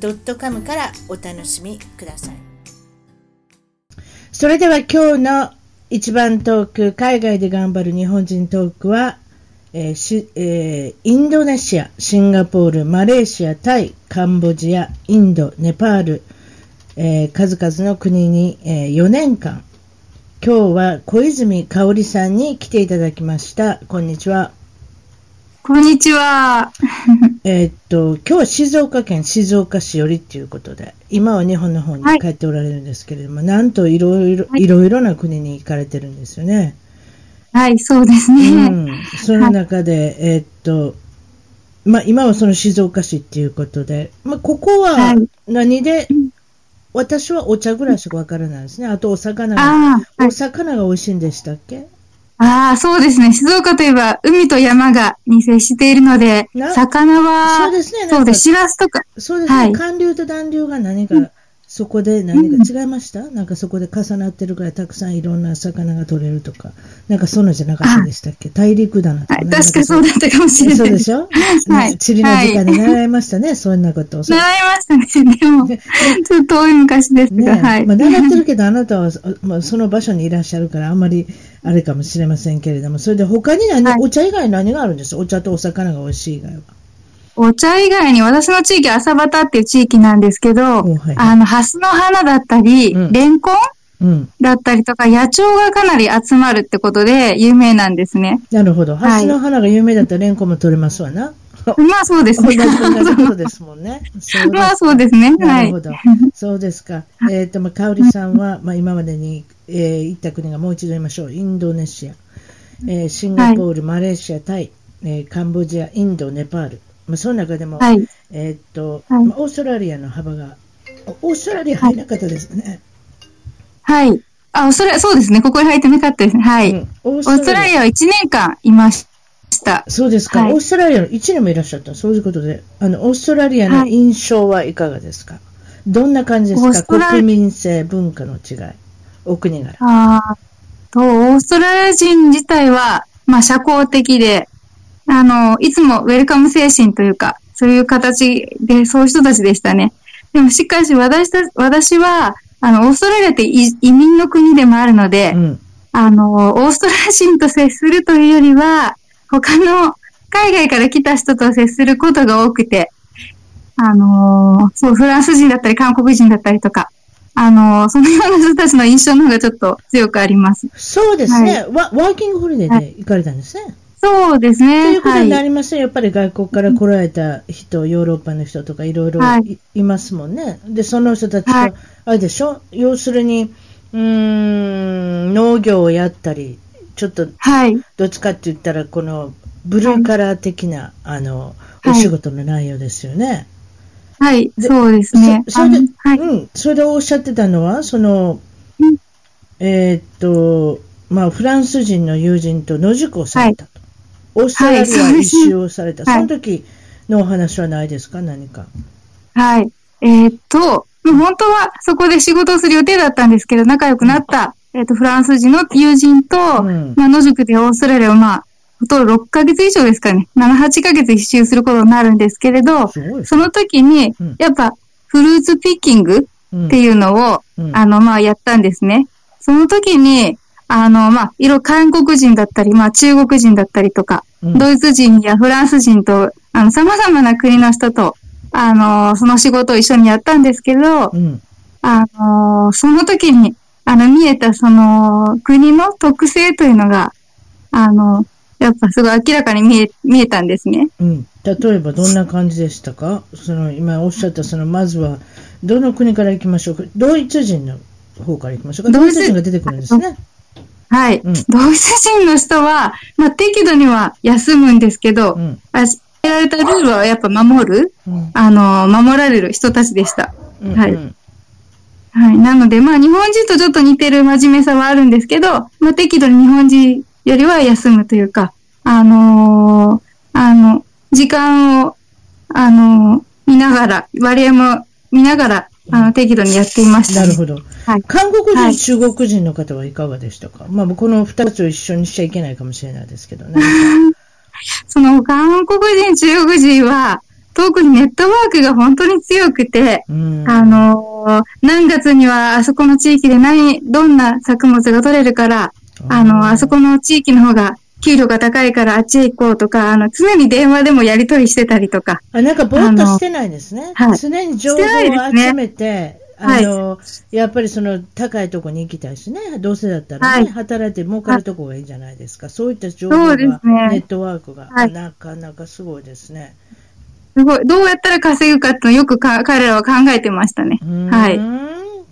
.com からお楽しみくださいそれでは今日の一番トーク、海外で頑張る日本人トークは、えーしえーインドネシア、シンガポール、マレーシア、タイ、カンボジア、インド、ネパール、えー数々の国に、えー4年間、今日は小泉香織さんに来ていただきました。こんにちは。こんにちは。えーっと、今日は静岡県静岡市よりということで、今は日本の方に帰っておられるんですけれども、なんといろいろ、はいいろいろな国に行かれてるんですよね。はい、そうですうね。ん。その中で、えーっと、まあ、今はその静岡市っていうことで、まあ、ここははい何で、私はお茶ぐらいしかわからないですね。あとお魚が、お魚が美味しいんでしたっけ？ああ、そうですね。静岡といえば、海と山がに接しているのでな、魚は、そうですねそうです。シラスとか、そうですね。はい寒流と暖流が何か、そこで何か違いました、なんかそこで重なってるからたくさんいろんな魚が取れるとか、なんかそんなじゃなかったでしたっけ？大陸だなとか。はい、確かそうだったかもしれない。そうでしょ？はい地理の時間で習いましたね、そんなことを。習いましたね。でも、ちょっと遠い昔ですが、ねはい。まあ、習ってるけど、あなたは、まあ、その場所にいらっしゃるから、あんまりあれかもしれませんけれども、それで他に何、はいお茶以外に何があるんですお茶とお魚が美味しい以外は。お茶以外に、私の地域、朝畑っていう地域なんですけど、おはいあの、ハスの花だったり、うんレンコンうん。だったりとか、野鳥がかなり集まるってことで有名なんですね。なるほど。はいハスの花が有名だったらレンコンも取れますわな。まあそうですね。同じことですもんね。まあそうですね。はいなるほ。ど。そうですか。えっ、と、まあ、かおりさんは、まあ、今までに、えー行った国がもう一度言いましょう。インドネシア、えーシンガポール、マレーシア、タイ、えーカンボジア、インド、ネパール。まあ、その中でも、はい。えっ、と、はいまあオーストラリアの幅が、オーストラリア入らなかったですね。はい。あ、それ、そうですね。ここに入ってなかったですね。はい。うんオーストラリアは1年間いました。そうですか、はいオーストラリアの1年もいらっしゃった。そういうことで、あの、オーストラリアのはい印象はいかがですか、どんな感じですか？国民性、文化の違い、お国柄。ああ、と、オーストラリア人自体は、まあ、社交的で、あの、いつもウェルカム精神というか、そういう形で、そういう人たちでしたね。でも、しかし、私た、私は、あの、オーストラリアって移移民の国でもあるので、うん。あの、オーストラリア人と接するというよりは、他の海外から来た人と接することが多くて、あのそう、フランス人だったり韓国人だったりとか、あのそのような人たちの印象の方がちょっと強くあります。そうですね、ワ。ワーキングホリデーで行かれたんですね。そうですとね。いうことになはい。りますね、やっぱり外国から来られた人、ヨーロッパの人とかいろいろはいいいますもんね。で、その人たちと、はいあれでしょ？要するに、うーん、農業をやったり、ちょっとはい。どっちかって言ったら、このブルーカラー的な、あの、はいお仕事の内容ですよね。はい。でそうですね。そそれで、はい。うん、それでおっしゃってたのは、その、うんえーっと、まあ、フランス人の友人と野宿をされたと。オーストラリア一周をされた。はいその時のお話はないですか？何か。はい。えーっと、本当はそこで仕事をする予定だったんですけど、仲良くなった、えーっと、フランス人の友人と、うんまあ、野宿でオーストラリアをまあ、ほとんど6ヶ月以上ですかね。7、8ヶ月一周することになるんですけれど。その時にうん、やっぱ、フルーツピッキングうんっていうのを、うんあの、まあ、やったんですね。その時に、あの、まあ、いろいろ韓国人だったり、まあ、中国人だったりとか、うんドイツ人やフランス人と、あの、様々な国の人と、あの、その仕事を一緒にやったんですけど、うん。あの、その時に、あの、見えたその、国の特性というのが、あの、やっぱすごい明らかに見え、見えたんですね。うん。例えば、どんな感じでしたか？その、今おっしゃった、その、まずは、どの国から行きましょうか？ドイツ人の方から行きましょうか？ドイツツ人が出てくるんですね。はい。うんドイツ人の人は、まあ、適度には休むんですけど、うん。あやられたルールはやっぱ守る、うん。あの、守られる人たちでした。はいうんはい。なので、まあ、日本人とちょっと似てる真面目さはあるんですけど、まあ、適度に日本人よりは休むというか、あのーあの、時間を、あのー見ながら、割合も見ながら、あの、適度にやっていました、ね。なるほど。はい。韓国人、はい中国人の方はいかがでしたか？まあ、この二つを一緒にしちゃいけないかもしれないですけどね。その、韓国人、中国人は、特にネットワークが本当に強くて、うん。あのー何月にはあそこの地域で何、どんな作物が取れるから、あの、あそこの地域の方が給料が高いからあっちへ行こうとか、あの、常に電話でもやり取りしてたりとか。あ、なんかぼーっとしてないですね。はい常に情報を集めて、はいあの、やっぱりその高いとこに行きたいしね、どうせだったらね、はい働いて儲かるとこがいいじゃないですか。そういった情報が、ねネットワークが、はいなかなかすごいですね。すごい、どうやったら稼ぐかってよくか彼らは考えてましたね。はい。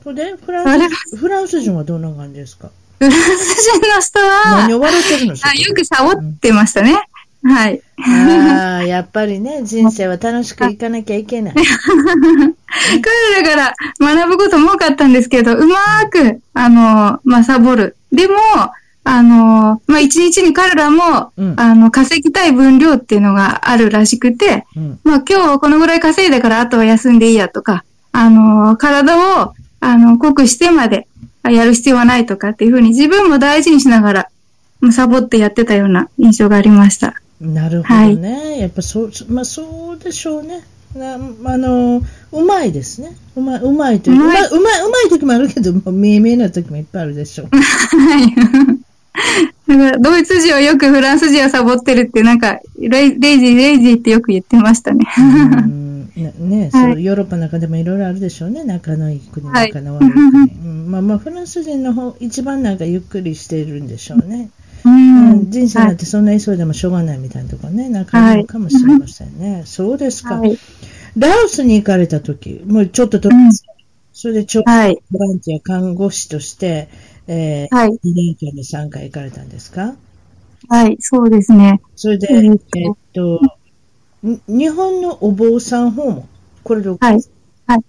それで、フランス、フランス人はどんな感じですか？フランス人の人は何、を笑ってるのあよくサボってましたね。はい。ああ、やっぱりね、人生は楽しくいかなきゃいけない。彼らから学ぶことも多かったんですけど、うまーく、あの、まあ、サボる。でも、あの、まあ、一日に彼らも、うんあの、稼ぎたい分量っていうのがあるらしくて、うん。まあ、今日はこのぐらい稼いだからあとは休んでいいやとか、あの、体を、あの、濃くしてまであやる必要はないとかっていうふうに自分も大事にしながら、まあサボってやってたような印象がありました。なるほどね。やっぱそう、まあそうでしょうね。なあの、うまいですね。うまい、うまいといううまい、うまいうまい、時もあるけど、もう見え見えな時もいっぱいあるでしょう。はい。だから、ドイツ人はよくフランス人はサボってるって、なんか、レイレイジー、レイジーってよく言ってましたね。うんねね、はいそうヨーロッパの中でもいろいろあるでしょうね。仲のいい国、はい仲の悪い国。うんまあまあ、フランス人の方、一番なんかゆっくりしているんでしょうね。ううんん。人生なんてそんな急いでもしょうがないみたいなとこね、なんかあるのかもしれませんね。そうですか。はい。ラオスに行かれた時、もうちょっとと、うんそれでちょっとはい。ボランティア看護師として、えーはい。2年間で3回行かれたんですか？はい。そうですね。それで、えーっと日本のお坊さん訪問、これで OK はい。はい。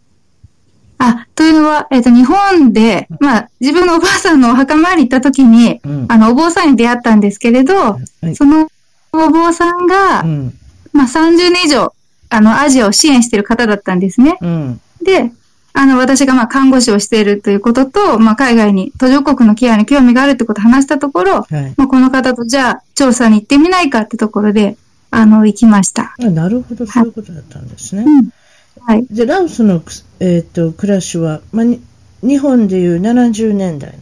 あ、というのは、えっ、と、日本で、まあ、自分のおばあさんのお墓参り行った時に、うんあの、お坊さんに出会ったんですけれど、はいそのお坊さんが、うん。まあ、30年以上、あの、アジアを支援している方だったんですね。うん。で、あの、私がまあ、看護師をしているということと、まあ、海外に、途上国のケアに興味があるってことを話したところ、はい。まあ、この方とじゃあ、調査に行ってみないかってところで、あの、行きました。あなるほど、そういうことだったんですね。うん。はい。で、ラオスの、えーっと、暮らしは、まあ、に日本でいう70年代の、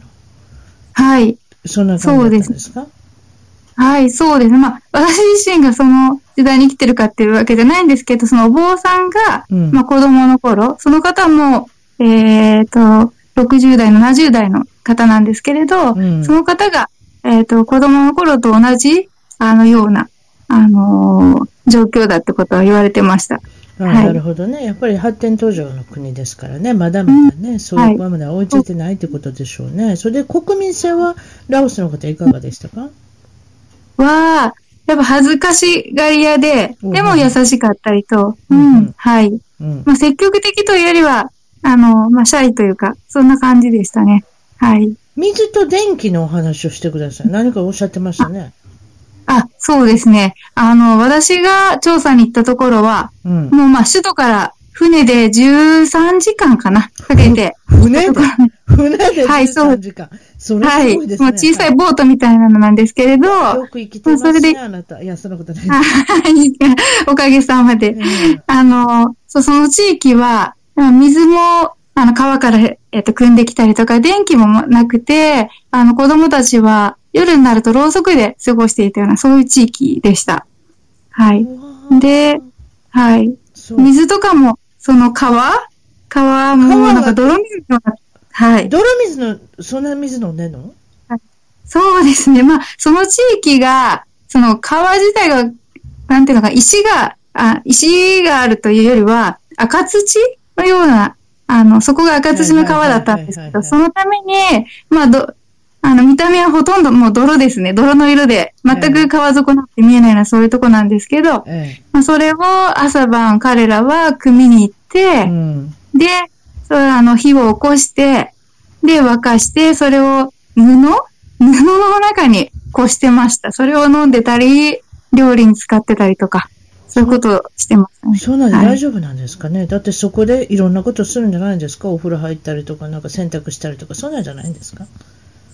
はい。そんな感じですか？はい、そうです。まあ、私自身がその時代に生きてるかっていうわけじゃないんですけど、そのお坊さんが、うんまあ子供の頃、その方も、えっ、と、60代、70代の方なんですけれど、うんその方が、えっ、と、子供の頃と同じ、あのような、あのー状況だってことは言われてました。あはいなるほどね。やっぱり発展途上の国ですからね、まだまだね、そういうまで追いついてないってことでしょうね。それで国民性はラオスの方いかがでしたか？は、やっぱ恥ずかしがり屋で、うんでも優しかったりと、ううんん、はい。うん。まあ、積極的というよりは、あの、まあ、シャイというか、そんな感じでしたね。はい。水と電気のお話をしてください。何かおっしゃってましたね。あ、そうですね。あの、私が調査に行ったところは、うん。もうまあ、首都から船で13時間かな、かけて。船で？船ではいそう13時間。それはい。すごいですね。もう小さいボートみたいなのなんですけれど、はよく生きてますそれでね、あなた。いや、そんなことない。い。おかげさまで。うんあの、そう、その地域は、まあ水も、あの、川から、えっと、汲んできたりとか、電気もなくて、あの、子供たちは、夜になるとろうそくで過ごしていたような、そういう地域でした。はい。で、はい。水とかも、その川？川も、なんか泥水の、はい。泥水の、そんな水飲んでんの？そうですね。まあ、その地域が、その川自体が、なんていうのか、石が、あ石があるというよりは、赤土のような、あの、そこが赤土の川だったんですけど、はいはいはいはいはいそのために、まあ、ど、あの、見た目はほとんどもう泥ですね。泥の色で、全く川底なんて見えないような、そういうとこなんですけど、えまあ、それを朝晩彼らは組みに行っえ。てう、ん。で、それあの、火を起こして、で、沸かして、それを布？布の中にこしてました。それを飲んでたり、料理に使ってたりとか、そういうことをしてましたね。そうなんではい大丈夫なんですかね、だってそこでいろんなことするんじゃないんですか？お風呂入ったりとか、なんか洗濯したりとか、そんなんじゃないんですか？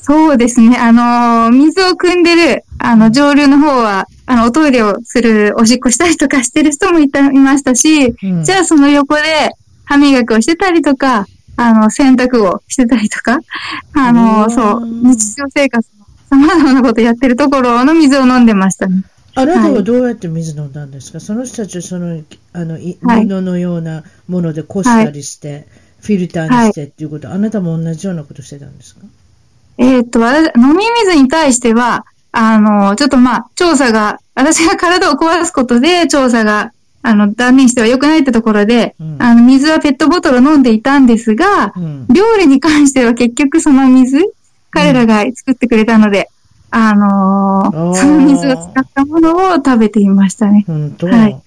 そうですね。あのー水を汲んでる、あの、上流の方は、あの、おトイレをする、おしっこしたりとかしてる人もいた、いましたし、うん。じゃあその横で歯磨きをしてたりとか、あの、洗濯をしてたりとか、あうの、ん。そう、日常生活の様々なことやってるところの水を飲んでましたね。あなたははい。どうやって水飲んだんですか、その人たちはそのあのいはい。布のようなものでこしたりして、フィルターにしてっていうこと、あなたも同じようなことしてたんですか？えーっと、私飲み水に対しては、あの、ちょっとまあ、調査が、私が体を壊すことで調査が、あの、断念しては良くないってところで、うん。あの、水はペットボトルを飲んでいたんですが、うん。料理に関しては結局その水、彼らが作ってくれたので、あのー。その水を使ったものを食べていましたね。本当、はい。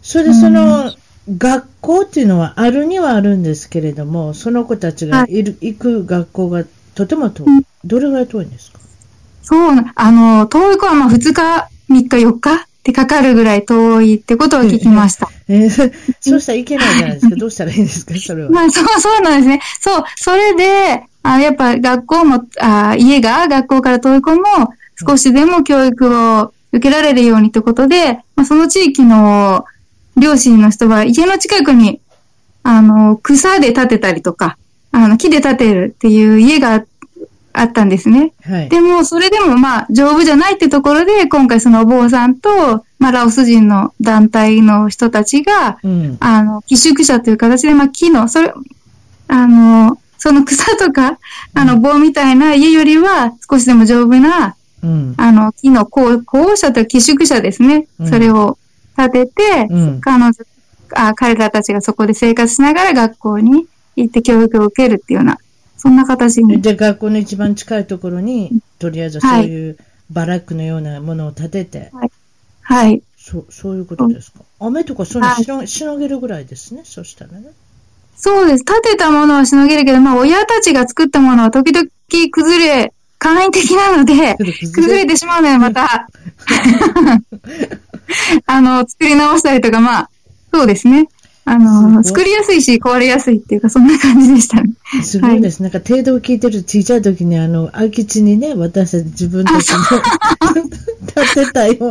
それでその、学校っていうのはあるにはあるんですけれども、その子たちがいる、行く学校がとても遠い、どれぐらい遠いんですか？そうな、あの、遠い子はまあ2日、3日、4日ってかかるぐらい遠いってことを聞きました。えー そうしたらいけないじゃないですか。どうしたらいいんですか、それは。まあ、そう、そうなんですね。そう、それで、あやっぱ学校も、あ家が学校から遠い子も少しでも教育を受けられるようにってことで、まあ、その地域の両親の人は家の近くに、あの、草で建てたりとか、あの、木で建てるっていう家があったんですね。はい。でも、それでもまあ、丈夫じゃないってところで、今回そのお坊さんと、まあ、ラオス人の団体の人たちが、うん。あの、寄宿舎という形で、まあ、木の、それ、あの、その草とか、あの、棒みたいな家よりは少しでも丈夫な、うん。あの、木の校校舎と寄宿舎ですね。うんそれを建てて、うん。彼女、あ彼らたちがそこで生活しながら学校に行って教育を受けるっていうような、そんな形に。で、学校の一番近いところに、とりあえずそういうバラックのようなものを建てて、はい。そう、そういうことですか？雨とかそういうのしの,、しのげるぐらいですね、そしたらね。そうです。建てたものはしのげるけど、まあ、親たちが作ったものは時々崩れ、簡易的なので、崩れてしまうので、また、あの、作り直したりとか、まあ、そうですね。あの、作りやすいし、壊れやすいっていうか、そんな感じでしたね。すごいです。なんか、程度を聞いてる小さい時に、あの、空き地にね、私たち自分たちの 建てたよう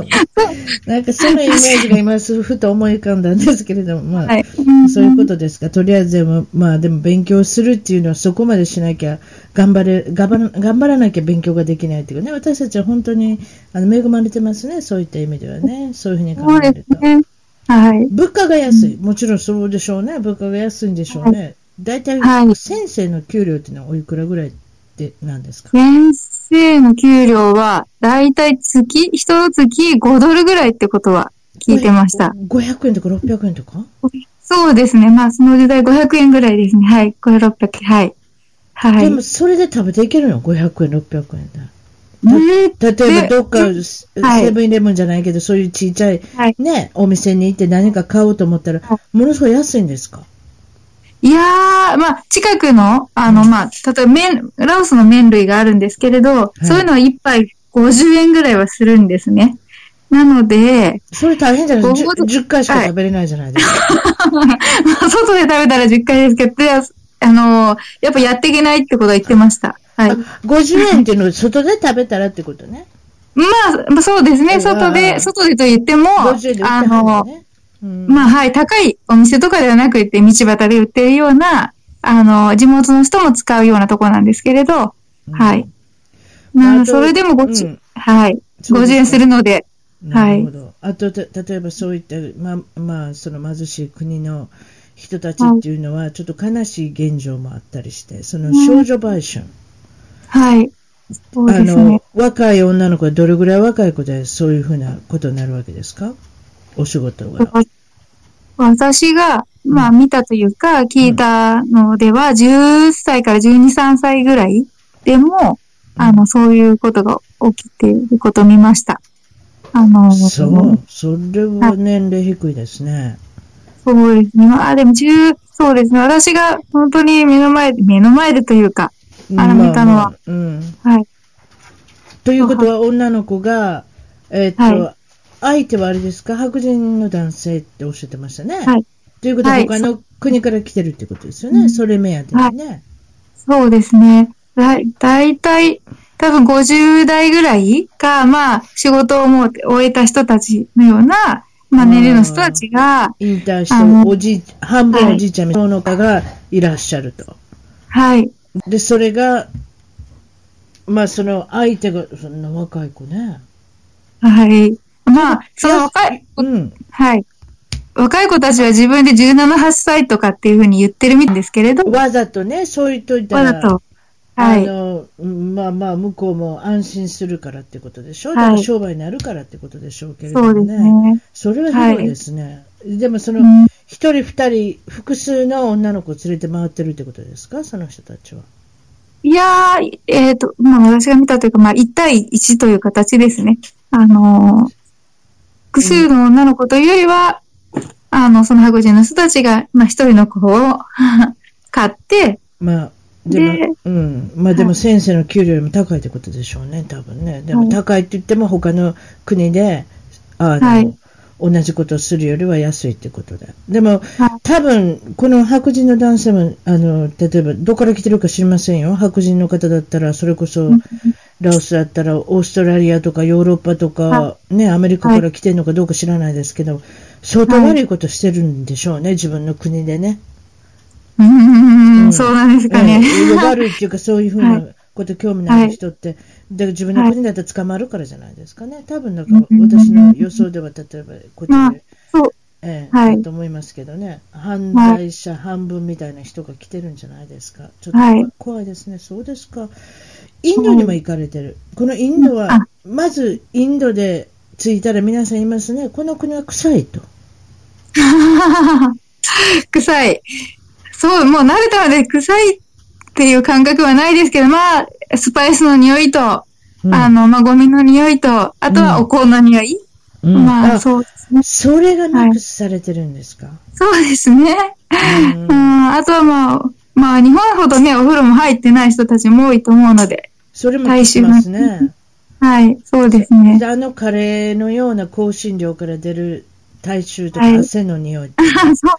な、なんかそのイメージが今、ふと思い浮かんだんですけれども、まあ、はい。そういうことですか。とりあえずでも、まあでも勉強するっていうのはそこまでしなきゃ、頑張れ、頑張ら頑張らなきゃ勉強ができないっていうかね、私たちは本当にあの恵まれてますね、そういった意味ではね、そういうふうに考そうえると。ですね。はい。物価が安い。もちろんそうでしょうね。物価が安いんでしょうね。大体、はい先生の給料っていうのはおいくらぐらいでなんですか？先生の給料は、だいたい月、一月5ドルぐらいってことは聞いてました。。500円とか600円とか？そうですね。まあ、その時代500円ぐらいですね。はい。500、600円。はい。はい。でもそれで食べていけるの ?500 円、600円で。うん。例えばどっか、でセはい。ブンイレブンじゃないけど、そういうちっちゃい、はい。ね、お店に行って何か買おうと思ったらは、ものすごい安いんですか？いやー、まあ、近くの、あの、まあ、例えば麺、ラオスの麺類があるんですけれど、い。そういうのは一杯50円ぐらいはするんですね。なので、それ大変じゃない？ですかご 10, 10回しか食べれないじゃないですか。まあ外で食べたら10回ですけど、であの、やっぱやっていけないってことは言ってました。はい。あ50円っていうのを外で食べたらってことね。まあ、まあそうですね。外あで、ー外でと言っても、50円で売ってはるあのん、ね。うんまあはい、高いお店とかではなくて、道端で売ってるような、あの、地元の人も使うようなところなんですけれど、はい。まあそれでもごち、うんはい。そうですか50円するので、なるほど。あと、た例えばそういった、まあ、まあ、その貧しい国の人たちっていうのは、ちょっと悲しい現状もあったりして、その少女売春。はい。そうあのですね。、若い女の子はどれぐらい若い子でそういうふうなことになるわけですか？お仕事が。私が、まあ見たというか、聞いたのでは、10歳から12、3歳ぐらいでも、あの、そういうことが起きていることを見ました。あの、そう。それは年齢低いですね。そうですね。まあ、でも十、そうですね。私が本当に目の前で、目の前でというか、あの見たのは、まあまあうん。はい。ということは、女の子が、えーっと、は相手はあれですか？白人の男性っておっしゃってましたね。はい。ということは、はい他の国から来てるってことですよね？うんそれ目当てにね。そうですね。だ、だいたい、多分50代ぐらいか、まあ、仕事をもう終えた人たちのような、まあ、年齢の人たちが、引退したあのおじい、半分おじいちゃんの農家がいらっしゃると。はい。で、それが、まあ、その相手が、そんな若い子ね。はい。まあ、その若い、うん。はい。若い子たちは自分で17、8歳とかっていうふうに言ってるみたいですけれど、わざとね、そう言っといたら、わざと。はい。あの、うんまあまあ、向こうも安心するからってことでしょ、いだから商売になるからってことでしょうけれどもね。ね。それはひどいですね。でも、そのうん、一人二人、複数の女の子を連れて回ってるってことですか？その人たちは。いやー、えっ、と、まあ私が見たというか、まあ1対1という形ですね。あのー複数の女の子というよりは、あの、その白人の人たちが、まあ一人の子を 買って、まあ、でも、でうん。まあでも先生の給料よりも高いってことでしょうね、多分ね。でもはい。高いって言っても他の国で、あの、はい。同じことをするよりは安いってことで。でも、はい。多分、この白人の男性も、あの、例えば、どこから来てるか知りませんよ。白人の方だったら、それこそ、ラオスだったら、オーストラリアとかヨーロッパとかは、ね、アメリカから来てるのかどうか知らないですけど、相当悪いことしてるんでしょうね、自分の国でね。うん。ん、そうなんですかね。ええ悪いっていうか、そういうふうはなこと興味のある人って、で自分の国だったら捕まるからじゃないですかね。多分なん。かうん。私の予想では、例えば、こっちまあで、そう、ええはいだと思いますけどね、犯罪者半分みたいな人が来てるん。じゃないですか。ちょっとはい怖いですね。そうですか。インドにも行かれてる。このインドはあ、まずインドで着いたら皆さん。言いますね、この国は臭いと。臭い。そう、もう慣れたので臭いっていう感覚はないですけど、まあ、スパイスの匂いと、うんあの、まあ、ゴミの匂いと、あとはお香の匂い。うんまあ、あそうですね。それがミックスされてるんですか？そうですね。うんうん、あとはまあ、まあ、日本ほどね、お風呂も入ってない人たちも多いと思うので、それも聞きますね。はい、そうですね。であのカレーのような香辛料から出る体臭とかはい汗の匂い、そ う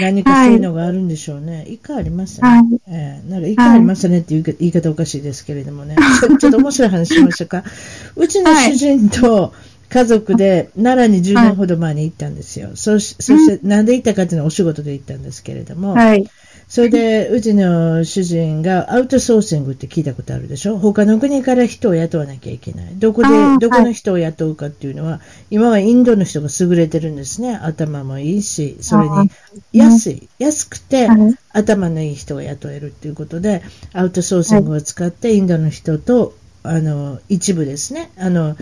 何かそういうのがあるんでしょうね。一回ありますね。はいええなんか一回ありますねっていうか言い方おかしいですけれどもね。ちょちょっと面白い話しましょうか。うちの主人と家族で奈良に10年ほど前に行ったんですよ。そしそして、なんで行ったかっていうのはお仕事で行ったんですけれども、はい。それで、うちの主人がアウトソーシングって聞いたことあるでしょ？他の国から人を雇わなきゃいけない。どこでどこの人を雇うかっていうのは、今はインドの人が優れてるんですね。頭もいいし、それに安い。安くてはい、頭のいい人が雇えるっていうことで、アウトソーシングを使って、インドの人と、あの、一部ですね、あの、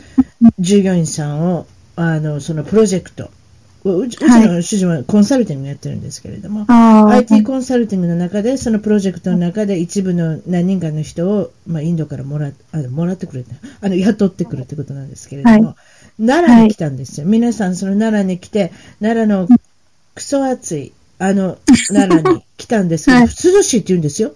従業員さんを、あの、そのプロジェクト、うちの主人はコンサルティングやってるんですけれども、ああ、IT コンサルティングの中で、そのプロジェクトの中で一部の何人かの人を、まあ、インドからもらあのもらってくれて、あの雇ってくるってことなんですけれども、は奈良に来たんですよ。皆さん、その奈良に来て、奈良のクソ暑い、あの、奈良に来たんですけど、はい涼しいって言うんですよ。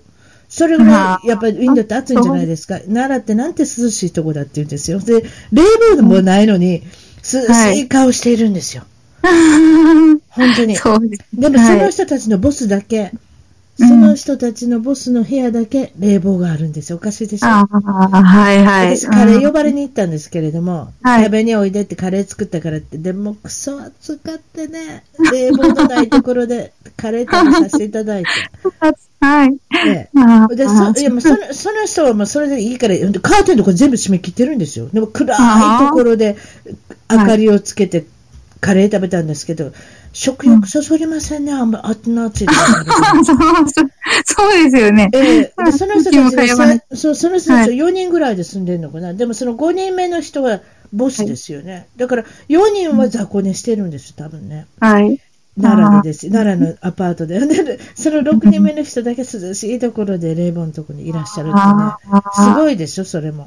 それぐらあい、やっぱりインドって暑いんじゃないですか。奈良ってなんて涼しいとこだって言うんですよ。で、冷房もないのに、涼しい顔しているんですよ。本当に。そうです。でもその人たちのボスだけ、その人たちのボスの部屋だけ冷房があるんですよ。おかしいでしょ？ああ、はいはい。私、カレー呼ばれに行ったんですけれども、はい食べにおいでってカレー作ったからって、でもクソ暑かってね、冷房のないところで カレー食べさせていただいて。はい。でそいやもうそのその人はもうそれでいいから、カーテンとか全部閉め切ってるんですよ。でも暗いところで明かりをつけてカレー食べたんですけど、食欲そそりませんね、あんまあっな暑いそうそう。そうですよね。えその人そうその人たち4人ぐらいで住んでるのかな、でもその5人目の人はボスですよね、だから4人は雑魚寝してるんですよ、多分ね、はい。奈良でです、奈良のアパートで、でその6人目の人だけ涼しいところで冷房のところにいらっしゃるってね、すごいでしょ、それも。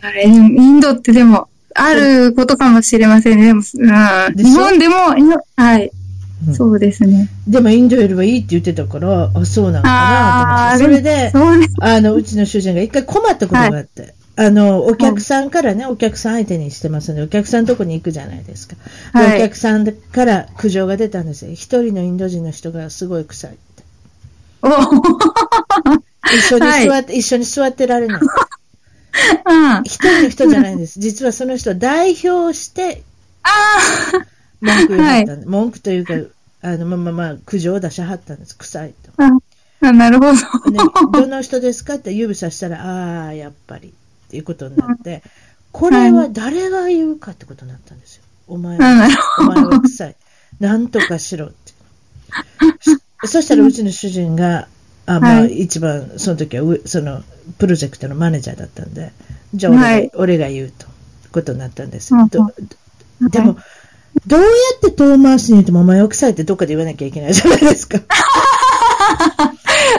はいインドってでも、あることかもしれませんね。でも、うん、でしょ？日本でも、はい。うんそうですね。でもインドよりはいいって言ってたから、あ、そうなのかなああ、と思って。それで、そうです。あの、うちの主人が一回困ったことがあって、あの、お客さんからね、お客さん相手にしてますので、お客さんのとこに行くじゃないですか。ではいお客さんから苦情が出たんですよ。一人のインド人の人がすごい臭いって。お一緒に座はって、一緒に座ってられない。うん。一人の人じゃないんです。実はその人を代表してあ文句言ったんで、文句というか、あの、まあまあまあ、苦情を出しはったんです。臭いと。あ、あなるほど。ね、どの人ですかって指さしたら、ああ、やっぱりっていうことになって、これは誰が言うかってことになったんですよ。お前はる、お前は臭い。なんとかしろって。そ そしたらうちの主人が、あまあ、はい一番、その時はう、その、プロジェクトのマネージャーだったんで、じゃあ俺が,、はい俺が言うと、ことになったんです。うんうんどでも、どうやって遠回しに言ってもお前は臭いってどっかで言わなきゃいけないじゃないですか。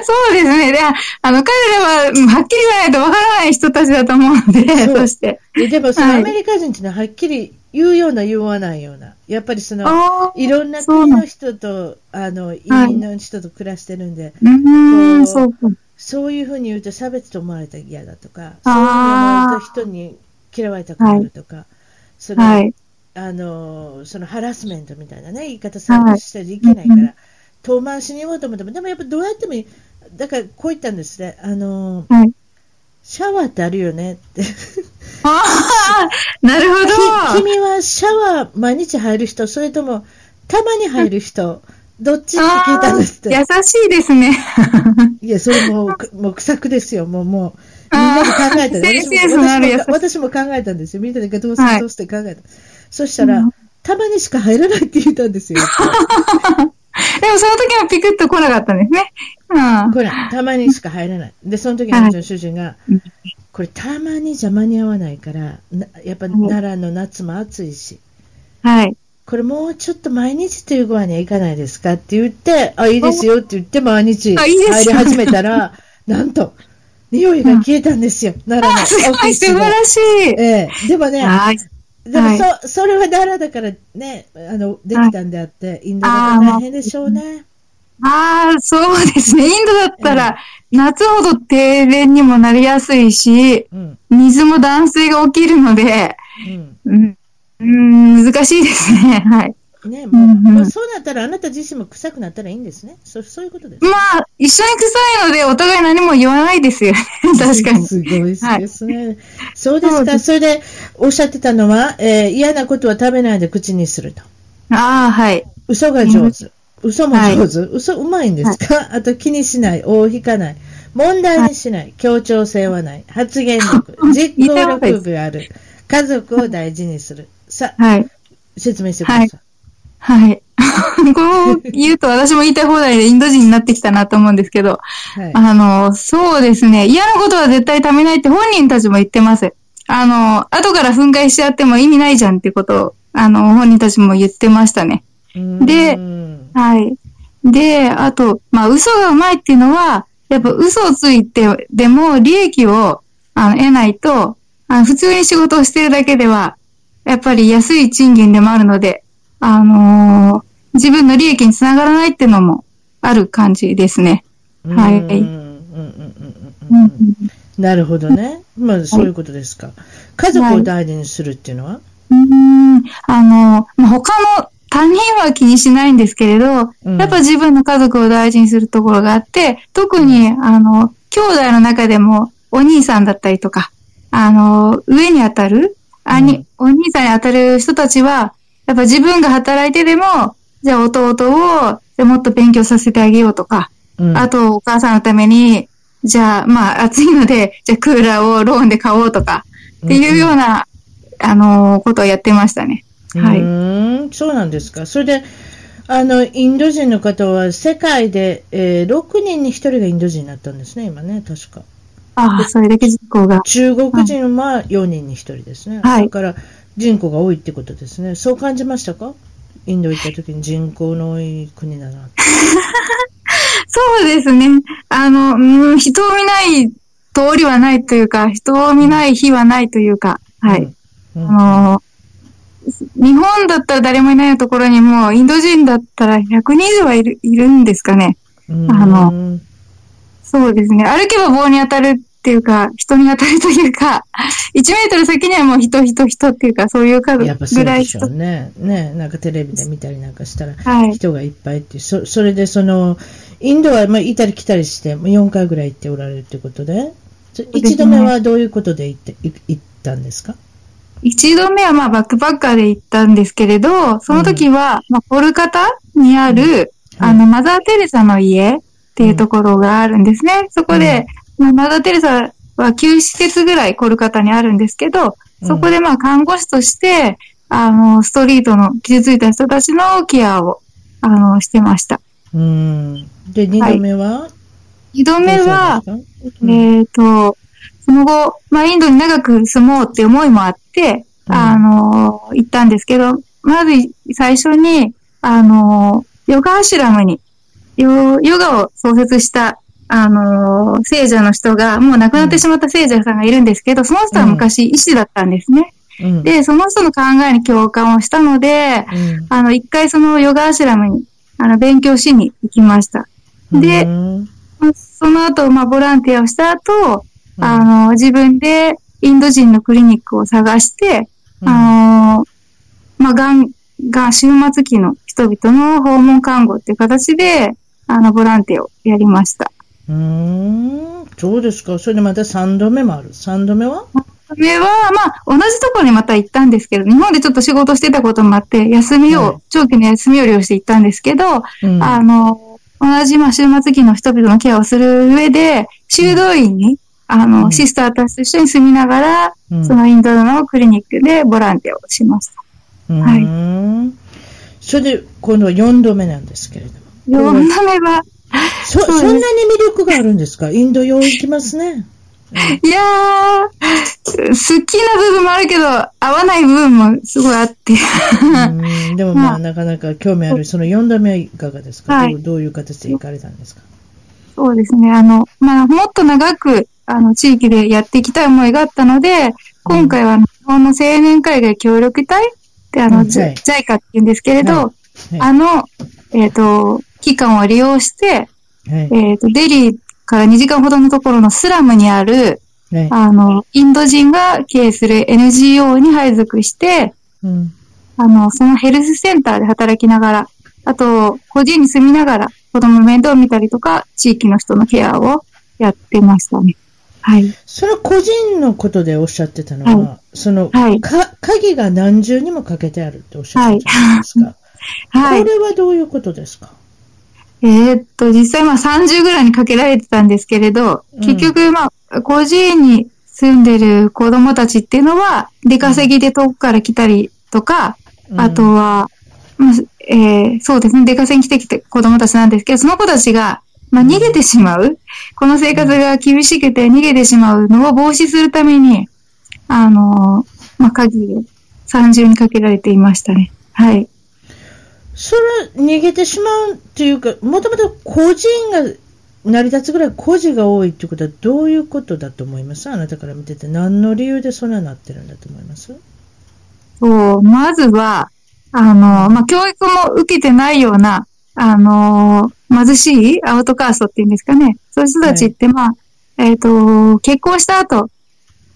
そうですね。で、あの、彼らは、うんはっきり言わないとわからない人たちだと思うので、そして。ででも、そのはいアメリカ人っていうのははっきり言うような言わないような。やっぱりその、いろんな国の人と、あの、移民の人と暮らしてるんで、そうか。そういうふうに言うと差別と思われたら嫌だとか、そういうふうにわれた人に嫌われたくなるとか、その、はい。あの、そのハラスメントみたいなね、言い方されしたりいけないから、遠回しに言おうと思っても、でもやっぱどうやってもいい。だからこう言ったんですね。あの、はい。シャワーってあるよねって。ああ、なるほど。き君はシャワー毎日入る人、それともたまに入る人、どっちって聞いたんですって。優しいですね。いや、それもう、もう、臭くですよ。もう、もう、みんなで考えた私も私も考えたんですよ。みんなでどうすはいるどうする考えた。そしたら、うんたまにしか入らないって言ったんですよ。でもその時はピクッと来なかったんですね。うん。これ、たまにしか入らない。で、その時にうちの主人が、うんこれ、たまにじゃ間に合わないから、なやっぱ奈良の夏も暑いし、はい。これもうちょっと毎日というご飯にはいかないですかって言って、あ、いいですよって言って毎日入り始めたら、なんと、匂いが消えたんですよ、奈良のオフィ。素晴らしい。ええ、でもね、はい。でもそ,、はそれは奈良だからね、あの、できたんであって、インドだと大変でしょうね。ああ、そうですね。インドだったら、夏ほど停電にもなりやすいし、うん、水も断水が起きるので、うん。うん、うん難しいですね。はい。ね、もう、うんうんもうそうなったらあなた自身も臭くなったらいいんですね。そそういうことです。まあ、一緒に臭いので、お互い何も言わないですよね。確かに。すごいですね。そうですか。そうですそれで、おっしゃってたのは、えー嫌なことは食べないで口にすると。ああ、はい。嘘が上手。嘘も上手。嘘うまいんですか、あと気にしない。大引かない。問題にしない。協調性はない。発言力。実行力がある。家族を大事にする。さあ、はい。説明してください。はい。こう言うと私も言いたい放題でインド人になってきたなと思うんですけど、はい。あの、そうですね。嫌なことは絶対食べないって本人たちも言ってます。あの、後から憤慨しちゃっても意味ないじゃんってことを、あの、本人たちも言ってましたね。でうんはい。で、あと、まあ、嘘がうまいっていうのは、やっぱ嘘をついてでも利益をあの得ないと、あの普通に仕事をしてるだけでは、やっぱり安い賃金でもあるので、あのー自分の利益につながらないっていうのもある感じですね。はいうんうんうんうんうんうんなるほどね。まあ、そういうことですか。家族を大事にするっていうのは、うーん、あの、まあ、他の他人は気にしないんですけれど、うん。やっぱ自分の家族を大事にするところがあって、特に、あの、兄弟の中でもお兄さんだったりとか、あの、上に当たる、兄、お兄さんに当たる人たちは、やっぱ自分が働いてでも、じゃあ弟を、じゃあもっと勉強させてあげようとか、うん。あとお母さんのために、じゃあ、まあ暑いので、じゃあクーラーをローンで買おうとか、っていうような、あの、ことをやってましたね。はい。うーん、そうなんですか。それで、あの、インド人の方は世界で、えー6人に1人がインド人になったんですね、今ね、確か。ああ、それだけ人口が。中国人は4人に1人ですね。はいだから、人口が多いってことですね。そう感じましたか？インド行った時に人口の多い国だな。そうですね。あの、うん、人を見ない通りはないというか、人を見ない日はないというか、はい。うん。あの、日本だったら誰もいないところにも、インド人だったら100人以上はいるいるんですかね。うんあのそうですね。歩けば棒に当たるっていうか、人に当たるというか、1メートル先にはもう人、人、人っていうか、そういう数やっぱそうぐらい人でしょう。ね。ね、なんかテレビで見たりなんかしたら、はい。人がいっぱいっていう、そそれでその、インドはまあいたり来たりして、もう4回ぐらい行っておられるってことで、そですね一度目はどういうことで行って、い行ったんですか？一度目はまあバックパッカーで行ったんですけれど、その時は、まあコルカタにある、うん。あの、マザー・テレサの家っていうところがあるんですね。そこで、まあマザー・テレサは9施設ぐらいコルカタにあるんですけど、そこでまあ看護師として、あの、ストリートの傷ついた人たちのケアを、あの、してました。うん。で、二度目は、二度目は、えっ、と、その後、まあ、インドに長く住もうって思いもあって、うん。あの、行ったんですけど、まず最初に、あの、ヨガアシュラムに、ヨヨガを創設した、あの、聖者の人が、もう亡くなってしまった聖者さんがいるんですけど、その人は昔医師だったんですね。うん。で、その人の考えに共感をしたので、うん。あの、一回そのヨガアシュラムに、あの、勉強しに行きました。でその後、まあ、ボランティアをした後、うんあの、自分でインド人のクリニックを探して、うんあの、まあ、がん、が、終末期の人々の訪問看護っていう形で、あの、ボランティアをやりました。うーん、そうですか。それでまた3度目もある。3度目は？それは、まあ、同じところにまた行ったんですけど、日本でちょっと仕事してたこともあって、休みを、はい長期の休みを利用して行ったんですけど、うんあの、同じ、まあ、終末期の人々のケアをする上で、修道院に、あの、うんシスターたちと一緒に住みながら、うんそのインドのクリニックでボランティアをしました。うはいそれで、今度は4度目なんですけれども。4度目は、そ、そんなに魅力があるんですか？インドよう行きますね。いやー、好きな部分もあるけど、合わない部分もすごいあって。うんでもまあ、まあなかなか興味ある。その4度目はいかがですか、はいどうどういう形で行かれたんですか？そうですね。あの、まあ、もっと長く、あの、地域でやっていきたい思いがあったので、今回は日本の青年海外協力隊って、あの、うんはい JICA って言うんですけれど、あの、えっ、と、期間を利用して、はい。えっ、と、デリーから2時間ほどのところのスラムにある、はい。あの、インド人が経営する NGO に配属して、うん。あの、そのヘルスセンターで働きながら、あと、個人に住みながら、子供の面倒を見たりとか、地域の人のケアをやってましたね。はい。その個人のことでおっしゃってたのは、はその、はいか、鍵が何重にもかけてあるっておっしゃってたじゃないですか？はい こ。れはどういうことですか？えーっと、実際まあ30ぐらいにかけられてたんですけれど、うん結局まあ、個人に住んでる子供たちっていうのは、出稼ぎで遠くから来たりとか、あと、は、まあ、えーそうですね、出稼ぎに来てきて子供たちなんですけど、その子たちが、まあ、逃げてしまう。この生活が厳しくて逃げてしまうのを防止するために、あのーまあ、鍵を三重にかけられていましたね。はい。それ、逃げてしまうっていうか、もともと個人が成り立つぐらい孤児が多いっていうことはどういうことだと思います？あなたから見てて。何の理由でそんなになってるんだと思います？そう、まずは、あの、まあ、教育も受けてないような、あの、貧しいアウトカーストっていうんですかね。そういう人たちって、まあ、えっ、と、結婚した後、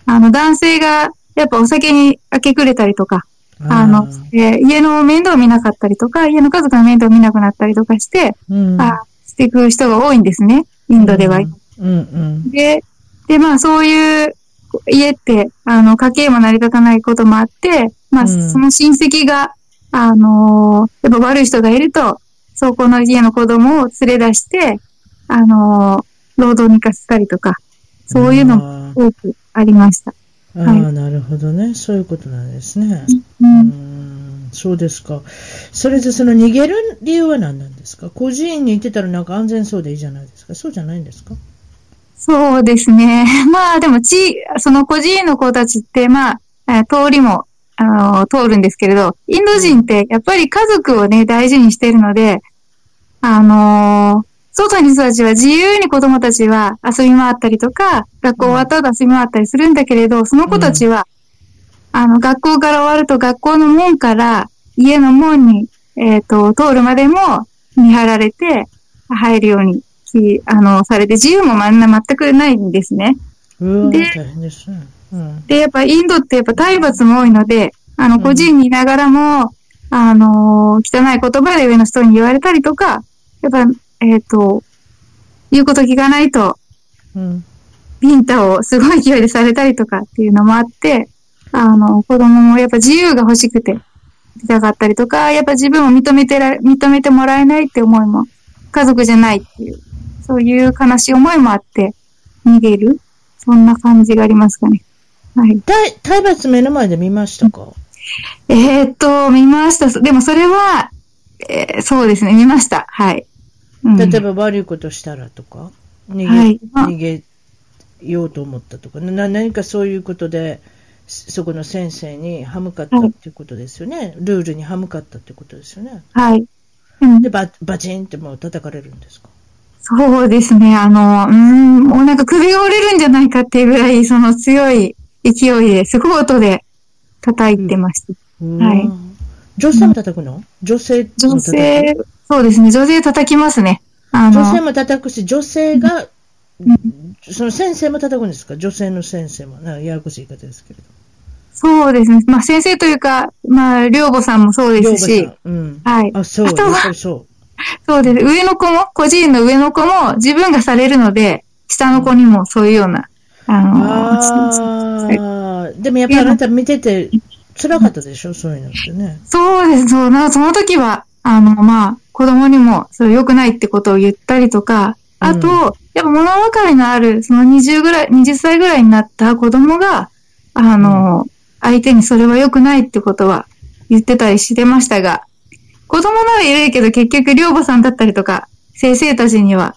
あの、男性が、やっぱお酒に明け暮れたりとか、あの、えー家の面倒を見なかったりとか、家の家族の面倒を見なくなったりとかして、うん、あしていく人が多いんですね。インドでは。うんうんで、で、まあそういう家って、あの、家計も成り立たないこともあって、まあ、うんその親戚が、あのーやっぱ悪い人がいると、そこの家の子供を連れ出して、あのー労働に行かせたりとか、そういうのもも。多くありました。あーあー、なるほどね。そういうことなんですね。ううんん、そうですか。それでその逃げる理由は何なんですか？孤児院に行ってたらなんか安全そうでいいじゃないですか。そうじゃないんですか？そうですね。まあでも、ち、その孤児院の子たちって、まあ、えー通りも、あのー通るんですけれど、インド人ってやっぱり家族をね、大事にしているので、あのー外に人たちは自由に子供たちは遊び回ったりとか、学校終わった後遊び回ったりするんだけれど、その子たちは、あの、学校から終わると学校の門から家の門に、えっ、と、通るまでも見張られて入るように、きあの、されて、自由もまんな全くないんですね。で。うん。で、やっぱインドってやっぱ体罰も多いので、あの、うん個人にいながらも、あの、汚い言葉で上の人に言われたりとか、やっぱ、えっ、と、言うこと聞かないと、うん。ビンタをすごい勢いでされたりとかっていうのもあって、あの、子供もやっぱ自由が欲しくて、出たかったりとか、やっぱ自分を認めてら、認めてもらえないって思いも、家族じゃないっていう、そういう悲しい思いもあって、逃げる。そんな感じがありますかね。はい。体体罰目の前で見ましたか？えーっと、見ました。でもそれは、えーそうですね、見ました。はい。うん。例えば悪いことしたらとか、逃げ、はい。あ。逃げようと思ったとか、な何かそういうことで、そこの先生に歯向かったっていうことですよね。ルールに歯向かったってことですよね。はい。うん。で、ババチンってもう叩かれるんですか？そうですね、あの、うーん、もうなんか首が折れるんじゃないかっていうぐらい、その強い勢いで、すごい音で叩いてました。はい女性も叩くの？女性も女性、そうですね、女性叩きますね。あの、女性も叩くし、女性が、その先生も叩くんですか？女性の先生も。なんかややこしい言い方ですけれど。そうですね。まあ先生というか、まあ、寮母さんもそうで両すし。うん。はい。あ、そう、あとはぱりそそうです。上の子も、個人の上の子も自分がされるので、下の子にもそういうような、あう。の、ああ、でもやっぱりあなた見てて辛かったでしょ？そういうのってね。そうです。そうな、その時は、あの、まあ、子供にも、それ良くないってことを言ったりとか、あと、うんやっぱ物分かりのある、その20ぐらい、20歳ぐらいになった子供が、あの、相手にそれは良くないってことは言ってたりしてましたが、子供なら言えるけど、結局、寮母さんだったりとか、先生たちには、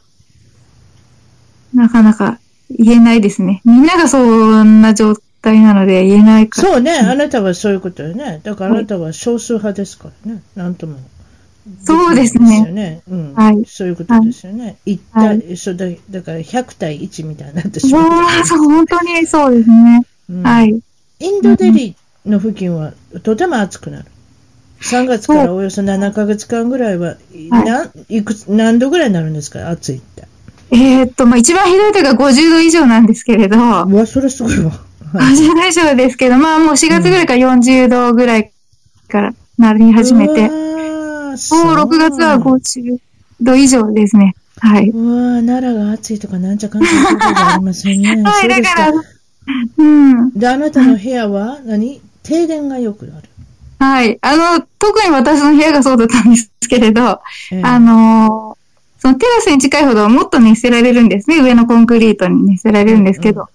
なかなか言えないですね。みんながそんな状態なので言えないから。そうね、あなたはそういうことよね。だからあなたは少数派ですからね。なんとも。そうですね。うん。はいそういうことですよね。一は対、そうだ、だから100対1みたいになってしまう。そう、本当にそうですね。うんはい。インドデリの付近はとても暑くなる。3月からおよそ7ヶ月間ぐらいは、ないくつ何度ぐらいになるんですか？暑いって。えーっと、まあ、一番ひどい時が50度以上なんですけれど、うわ、それすごいわ。はい50度以上ですけど、まあもう4月ぐらいから40度ぐらいからなり始めて、もう6月は50度以上ですね。はい。うわ奈良が暑いとかなんちゃかんちゃそういうことありませんね。はい、だからか。、うん。で、あなたの部屋は何？停電がよくなる。はい。あの、特に私の部屋がそうだったんですけれど、ええあのーそのテラスに近いほどもっと熱せられるんですね。上のコンクリートに熱せられるんですけど。うん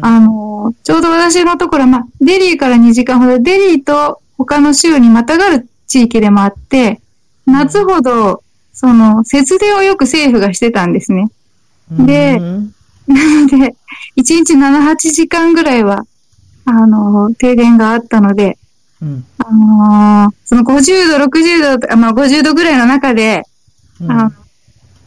あのーちょうど私のところは、まあ、デリーから2時間ほど、デリーと他の州にまたがる地域でもあって、夏ほど、その、節電をよく政府がしてたんですね。でうん。なので、1日7、8時間ぐらいは、あのー停電があったので、うん。あのーその50度、60度、あまあ、50度ぐらいの中で、うん。あの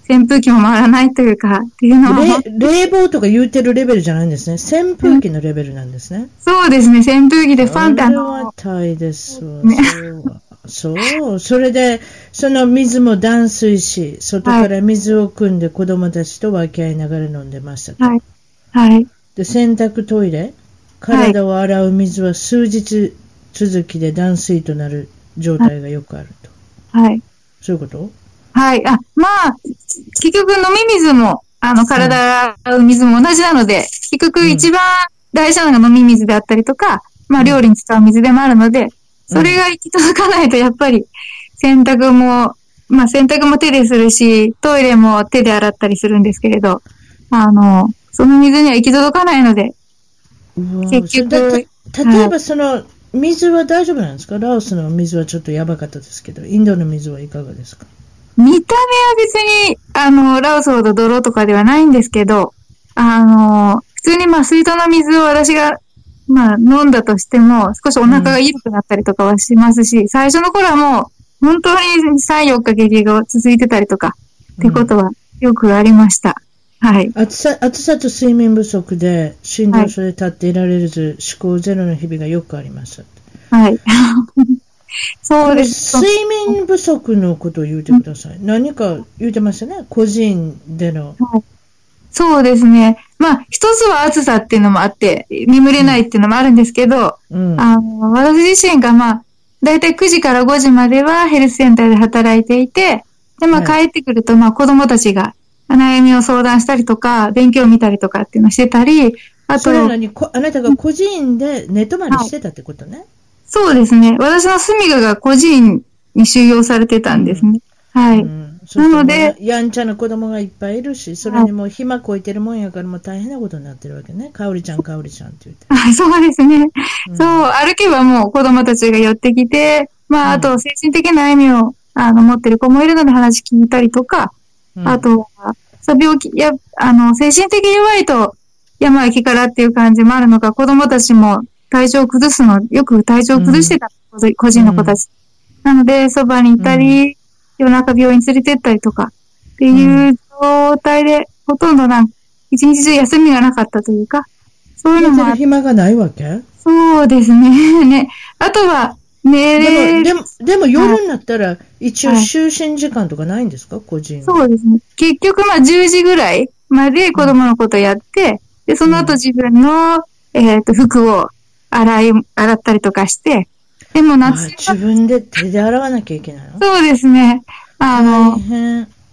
扇風機も回らないというか、っていうのは、れ冷房とか言うてるレベルじゃないんですね。扇風機のレベルなんですね。そうですね、扇風機でファンってああれはの、大ですわ。ねそう。そう。それで、その水も断水し、外から水を汲んで子供たちと分け合いながら飲んでましたと。はい。はい。で、洗濯トイレ、体を洗う水は数日続きで断水となる状態がよくあると。はい。そういうこと？はい。あ、まあ、結局飲み水も、あの、体洗う水も同じなので、結局一番大事なのが飲み水であったりとか、まあ、料理に使う水でもあるので、それが行き届かないと、やっぱり、洗濯も、まあ、洗濯も手でするし、トイレも手で洗ったりするんですけれど、あの、その水には行き届かないので、結局例えばその、水は大丈夫なんですか？ラオスの水はちょっとやばかったですけど、インドの水はいかがですか？見た目は別に、あの、ラオスほど泥とかではないんですけど、あの、普通にまあ水道の水を私が、まあ飲んだとしても、少しお腹が緩くなったりとかはしますし、最初の頃はもう、本当に3、4日下痢が続いてたりとか、ってことはよくありました。はい。暑さ、暑さと睡眠不足で診療所で立っていられず、思考ゼロの日々がよくあります。はい。そうです。睡眠不足のことを言うてください。何か言うてましたね。個人での。そうですね。まあ、一つは暑さっていうのもあって、眠れないっていうのもあるんですけど、うん。あの、私自身がまあ、だいたい9時から5時まではヘルスセンターで働いていて、で、まあは帰ってくると、まあ子供たちが悩みを相談したりとか、勉強を見たりとかっていうのをしてたり、あとそ、れなにこあなたが個人で寝泊まりしてたってことね。そうですね。私の住みがが個人に収容されてたんですね。はい。うんなのでやんちゃな子供がいっぱいいるし、それにもう暇こいてるもんやからもう大変なことになってるわけね。かおりちゃん、かおりちゃんって言って。あそうですね。うんそう、歩けばもう子供たちが寄ってきて、まあ、あうと精神的な悩みをあの持ってる子もいるので話聞いたりとか、うんあとは、病気、や、あの、精神的に弱いと病は気からっていう感じもあるのか、子供たちも体調を崩すの、よく体調を崩してた、個人の子たち。なので、そばにいたり、夜中病院に連れてったりとか、っていう状態で、ほとんどなん一日中休みがなかったというか、そういうのもあ暇がないわけ？そうですね。ね。あとは、寝でも、れるでも、でも夜になったら、一応はい就寝時間とかないんですか？個人は。そうですね。結局、まあ、10時ぐらいまで子供のことやって、で、その後自分の、えっ、と、服を洗い、洗ったりとかして、でもあ夏、自分で手で洗わなきゃいけないの？そうですね。あの。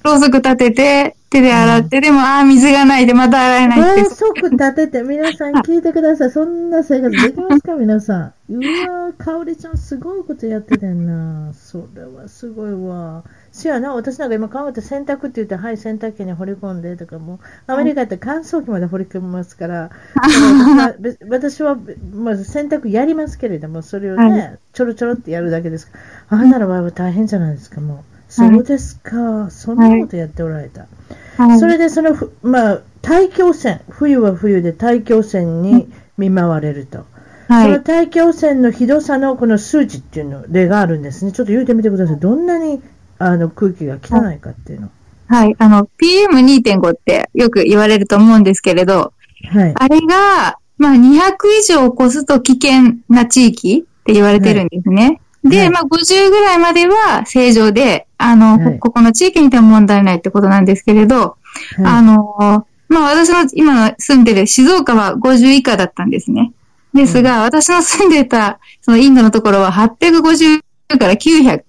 ろうそく立てて、手で洗って、でも、ああ、水がないでまた洗えないってろう。そく立てて、皆さん聞いてください。そんな生活できますか？皆さん。うわー、かおりちゃんすごいことやっててんな。それはすごいわ。せやな、私なんか今考えて洗濯って言って、はい、洗濯機に放り込んでとかもう、アメリカって乾燥機まで放り込みますから、私は私は、まあ、洗濯やりますけれども、それをね、はちょろちょろってやるだけですから。あんなの場合は大変じゃないですか、もう。そうですか。そんなことやっておられた。はいそれでそのふ、まあ、大気汚染、冬は冬で大気汚染に見舞われると。はい。その大気汚染のひどさのこの数値っていうの、例があるんですね。ちょっと言うてみてください。どんなにあの空気が汚いかっていうの。はい。あの、PM2.5 ってよく言われると思うんですけれど、はい。あれが、まあ、200以上を超すと危険な地域って言われてるんですね。で、はいまあ、50ぐらいまでは正常で、あの、はいここの地域にいても問題ないってことなんですけれど、あはの、まあ、私の今の住んでる静岡は50以下だったんですね。ですが、私の住んでた、そのインドのところは850から900っ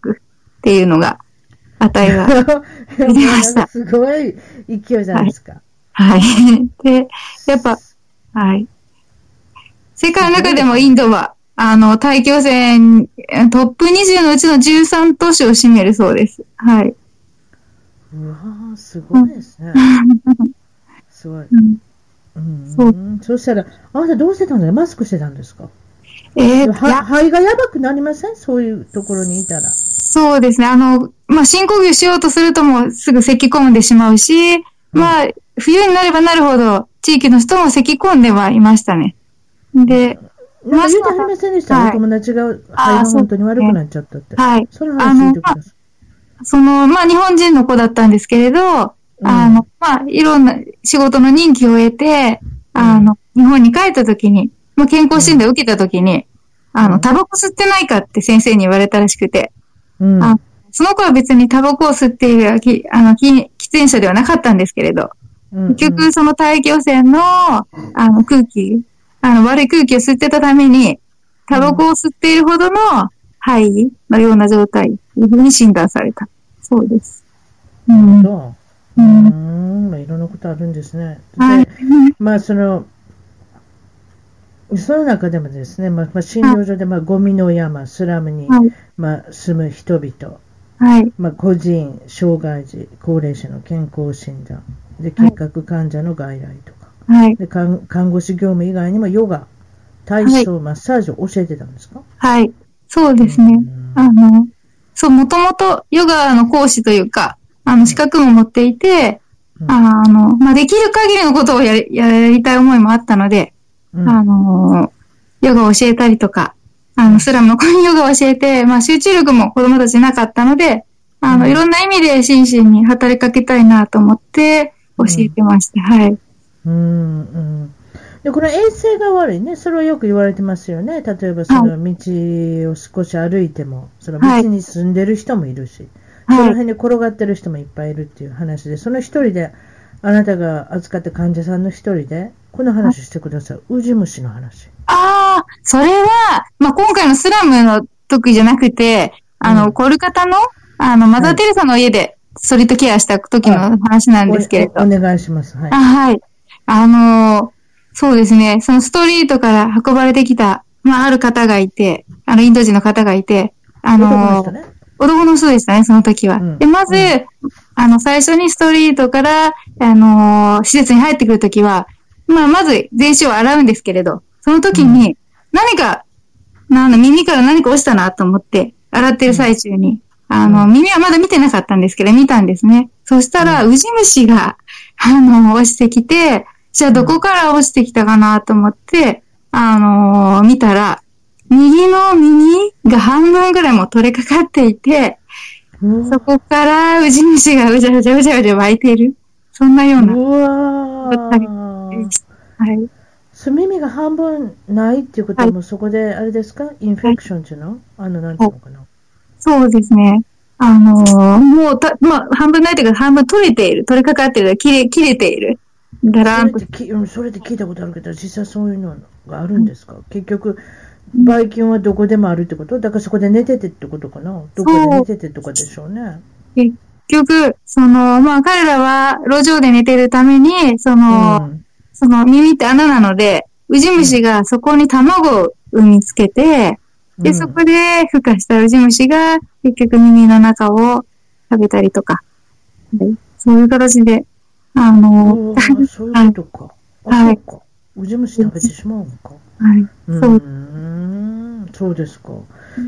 ていうのが、値が。い。出ましたすごい勢いじゃないですか。はい。で、やっぱ、はい。世界の中でもインドは、あの、大気汚染、トップ20のうちの13都市を占めるそうです。はい。うわーすごいですね。すごい。うんうん、そうそしたら、あなたどうしてたんですか？マスクしてたんですか？えー肺がやばくなりません？そういうところにいたら。そうですね。あの、まあ、深呼吸しようとするともうすぐ咳込んでしまうし、まあ、冬になればなるほど、地域の人も咳込んではいましたね。で、なんか言うてはりませんでした、はいお友達が肺が本当に悪くなっちゃったって。はい。その話聞いてください。その、まあ、日本人の子だったんですけれど、うんあの、まあ、いろんな仕事の任期を得て、あの、日本に帰った時に、まあ、健康診断を受けた時に、あの、うんタバコ吸ってないかって先生に言われたらしくて、うん。あその子は別にタバコを吸っている、きあの、き喫煙者ではなかったんですけれど、うん結局その大気汚染の、あの、空気、あの、悪い空気を吸ってたために、タバコを吸っているほどの肺のような状態、というふうに診断された。そうです。うん。そう。ん、まあ、いろんなことあるんですね。はいで、まあ、その、その中でもですね、まあ、まあ、診療所で、まあ、ゴミの山、スラムに、はい。まあ、住む人々、はい。まあ、個人、障害児、高齢者の健康診断、で、結核患者の外来とか、はい。で看看護師業務以外にもヨガ、体操、マッサージを教えてたんですか？はい。そうですね。あの、そう、もともとヨガの講師というか、あの、資格も持っていて、うんあの、まあ、できる限りのことをやり、やりたい思いもあったので、うんあの、ヨガを教えたりとか、あの、スラムの子にヨガを教えて、まあ、集中力も子供たちなかったので、あの、うんいろんな意味で心身に働きかけたいなと思って、教えてました。はい。うんうんでこの衛生が悪いね、それはよく言われてますよね。例えばその道を少し歩いても、その道に住んでる人もいるし、そのはい。辺に転がってる人もいっぱいいるっていう話で、その一人で、あなたが扱った患者さんの一人で、この話してください。ウジ虫の話。ああ、それは、まあ、今回のスラムの時じゃなくて、あの、うんコルカタの、あの、マザー・テレサの家で、ストリートケアした時の話なんですけれど。おお願いします。はいあ、。はい。あのーそうですね。そのストリートから運ばれてきた、まあ、ある方がいて、あの、インド人の方がいて、あのー。男の人でしたね、その時は。うん。で、まず、うん。あの、最初にストリートから、あのー施設に入ってくるときは、まあ、まず全身を洗うんですけれど、その時に、何か、なんだ、耳から何か落ちたなと思って、洗ってる最中に、あの、耳はまだ見てなかったんですけど、見たんですね。そしたら、ウジ虫が、あの、落ちてきて、じゃあどこから落ちてきたかなと思って、あの見たら、右の耳が半分ぐらいもう取れかかっていて、うそこからウジ虫がうじゃうじゃうじゃうじゃ湧いている。そんなような。わー。はい。そう耳が半分ないっていうことはもうそこで、あれですか？インフェクションっていうの？あの、なんていうのかな？そうですね。あのーもうた、まあ、半分ないというか半分取れている。取れかかっている。切れ、切れている。だらそんと。それって聞いたことあるけど、実際そういうのがあるんですか？結局、ばい菌はどこでもあるってこと？だからそこで寝ててってことかな？どこで寝ててとかでしょうね。結局、その、まあ、彼らは路上で寝てるために、その、うんその耳って穴なので、ウジ虫がそこに卵を産みつけて、で、うんそこで孵化したウジ虫が結局耳の中を食べたりとか、はいそういう形で、あの、そういうことか。あ、はい。ウジ虫食べてしまうのか。はい、うそう。ーん、そうですか。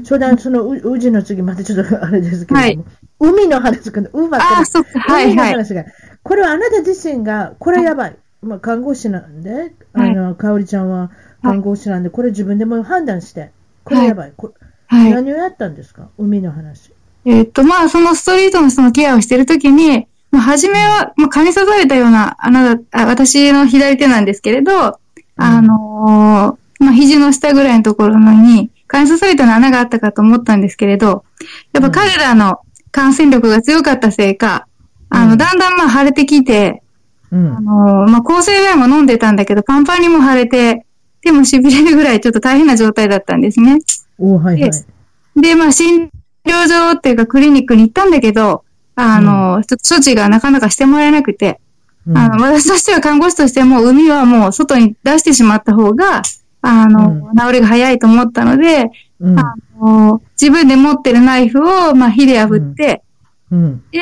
それで、そのう、うじの次、またちょっと あれですけれども、はい。海の話かな、海ばっかりああ、そっか、はい、海のはい。話が、これはあなた自身が、これやばい。まあ、看護師なんで、あの、かおりちゃんは看護師なんで、これ自分でも判断して、これやばい。こはい。何をやったんですか？海の話。えっと、まあ、そのストリートの人のケアをしてるときに、まあ、初めは、まあ、蚊に刺されたような穴だ、あ私の左手なんですけれど、あのーまあ、肘の下ぐらいのところのに、蚊に刺されたような穴があったかと思ったんですけれど、やっぱ彼らの感染力が強かったせいか、あの、うんだんだんまあ腫れてきて、うんあ。のーまあ、抗生剤も飲んでたんだけど、パンパンにも腫れて、手も痺れるぐらいちょっと大変な状態だったんですね。おはいはい。で、まあ、診療所っていうかクリニックに行ったんだけど、あの、ちょっと処置がなかなかしてもらえなくて、うんあの、私としては看護師としても、海はもう外に出してしまった方が、あの、治りが早いと思ったので、うん。あの、自分で持ってるナイフを、まあ、火で炙って、うん。で、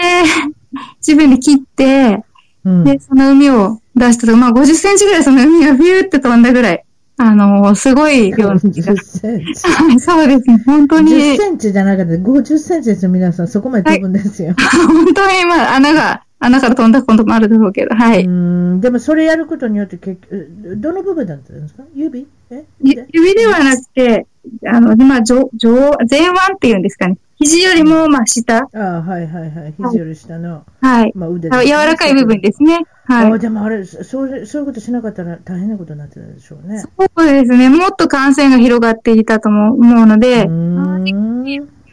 自分で切って、うん。で、その海を出したと、まあ、50センチぐらいその海がビューって飛んだぐらい、あの、すごい量の時が10センチ。はい、そうですね。本当に。10センチじゃなかった。50センチですよ、皆さん。そこまで飛ぶんですよ。本当に、まあ、穴が、穴から飛んだこともあるだろうけど、はい。でもそれやることによって結局、どの部分だったんですか？指？え？ゆ指？ではなくて、あの、まあ、上、上、前腕っていうんですかね。肘よりも、まあ、下。ああ、はいはいはい。肘より下の、はい。まあ、腕あ柔らかい部分ですね。ああ、はい。でもあれ、そういうそういうことしなかったら大変なことになってたでしょうね。そうですね。もっと感染が広がっていたとも思うのうで、ーん。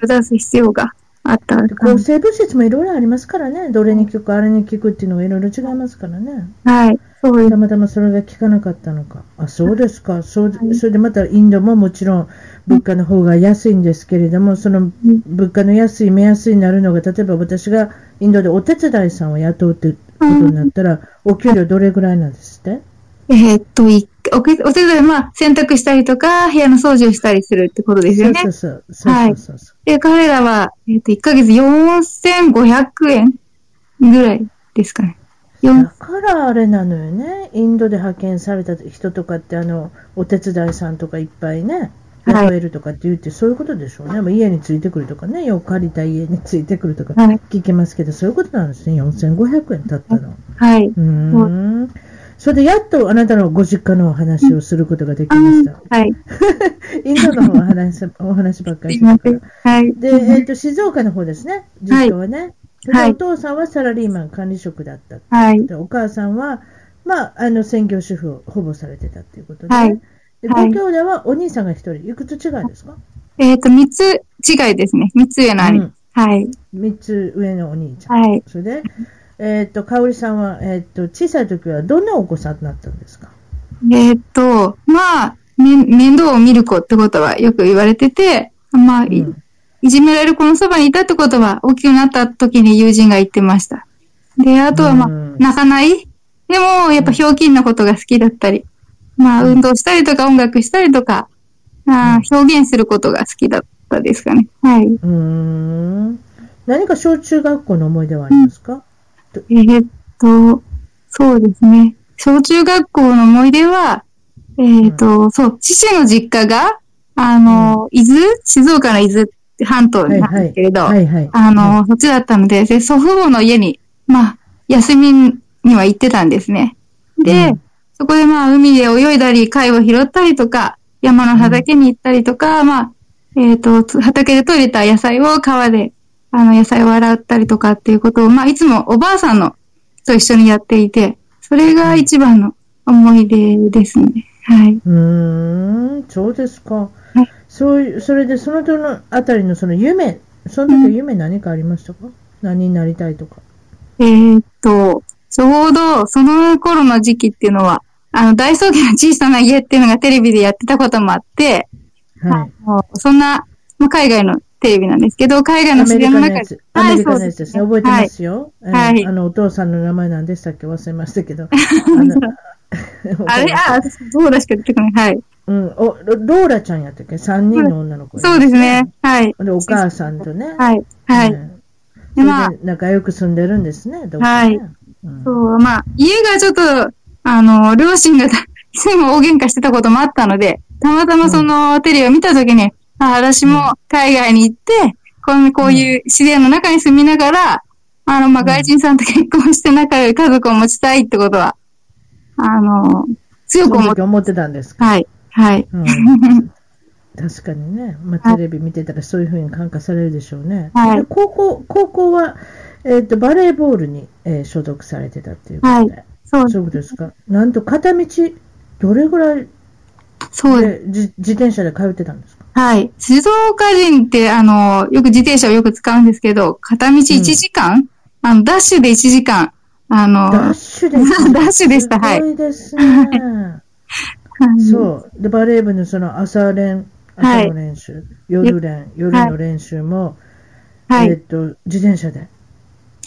出す必要があった。抗生物質もいろいろありますからね。どれに効く、あれに効くっていうのがいろいろ違いますからね。はい。そうですた。またまそれが効かなかったのか。あ、そうですか。そう、それでまたインドももちろん物価の方が安いんですけれども、その物価の安い目安になるのが、例えば私がインドでお手伝いさんを雇うってことになったら、お給料どれぐらいなんですって？えーっと、お手伝い、まあ、洗濯したりとか、部屋の掃除をしたりするってことですよね。そうそうそう。そうそうそう。で、彼らは、えっ、と、1ヶ月4500円ぐらいですかね。だ4からあれなのよね。インドで派遣された人とかって、あの、お手伝いさんとかいっぱいね、はい雇えるとかって言って、そういうことでしょうね。まあ家についてくるとかね、よく借りた家についてくるとかはい聞きますけど、そういうことなんですね。4500円経ったの。はい。うーん。それでやっとあなたのご実家のお話をすることができあました。はい。インドのお話お話ばっかりしてたから。。はい。で、えっ、と、静岡の方ですね。実家はね。ではいお父さんはサラリーマン管理職だった。はい。でお母さんは、まあ、あの、専業主婦をほぼされてたっていうことで。はいでごはい兄弟はお兄さんが一人。いくつ違いですか？えっ、と、三つ違いですね。三つ上の兄。うんはい。三つ上のお兄ちゃん。はい。それで、えっ、と、かおりさんは、えっ、と、小さい時はどんなお子さんになったんですか？えっ、と、まあ、め面倒を見る子ってことはよく言われてて、まあ、いうんいじめられる子のそばにいたってことは、大きくなった時に友人が言ってました。で、あとはまあ、うん泣かない？でも、やっぱひょうきんなことが好きだったり、まあ、うん運動したりとか音楽したりとか、あー表現することが好きだったですかね。はい。うーん。何か小中学校の思い出はありますか、えーっと、そうですね。小中学校の思い出は、えーっと、そう、父の実家が、あの、伊豆？静岡の伊豆半島なんですけれど。あの、そっちだったので、で祖父母の家に、まあ、休みには行ってたんですね。で、うん。そこでまあ、海で泳いだり、貝を拾ったりとか、山の畑に行ったりとか、まあ、えっ、と、つ畑で採れた野菜を川で、あの、野菜を洗ったりとかっていうことを、まあ、いつもおばあさんのと一緒にやっていて、それが一番の思い出ですね。はい。うーん、そうですか。はいそういう、それでその時のあたりのその夢、その時は夢何かありましたか、何になりたいとか。えーっと、ちょうどその頃の時期っていうのは、あの、大草原の小さな家っていうのがテレビでやってたこともあって、はい。あのそんな、まあ、海外のテレビなんですけど、海外の自然の中でアメリカのやつですね。覚えてますよ。えーはいあの、お父さんの名前なんでしたっけ忘れましたけど。あれ、あ、そうだしか出てこな？い。はい。うん、おロローラちゃんやったっけ ?3 人の女の子、そうですね。。はい。で、お母さんとね。はい。はい。うんでまあ仲良く住んでるんですね、どっかね。はいうんそう、まあ、家がちょっと、あの、両親が たいつも大喧嘩してたこともあったので、たまたまそのテレビを見たときに、あ、私も海外に行って、こういうこういう自然の中に住みながら、あの、まあ、うん。外人さんと結婚して仲良い家族を持ちたいってことは、あの、強そく思って、思ってたんですか？はい、はい。うん。確かにね、まあ、テレビ見てたらそういうふうに感化されるでしょうね。はい。で高校、高校は、えっ、と、バレーボールに、えー所属されてたっていうことで。そう、そういうことですか？なんと片道、どれぐらいそう自転車で通ってたんですか？はい。静岡人って、あの、よく自転車をよく使うんですけど、片道1時間、あの、ダッシュで1時間、あの、ダッシュでした。ダッシュでしたはいすごいですね。はいそう。で、バレー部のその朝練、はい朝の練習、夜練、夜の練習も、はい。えっと、自転車で。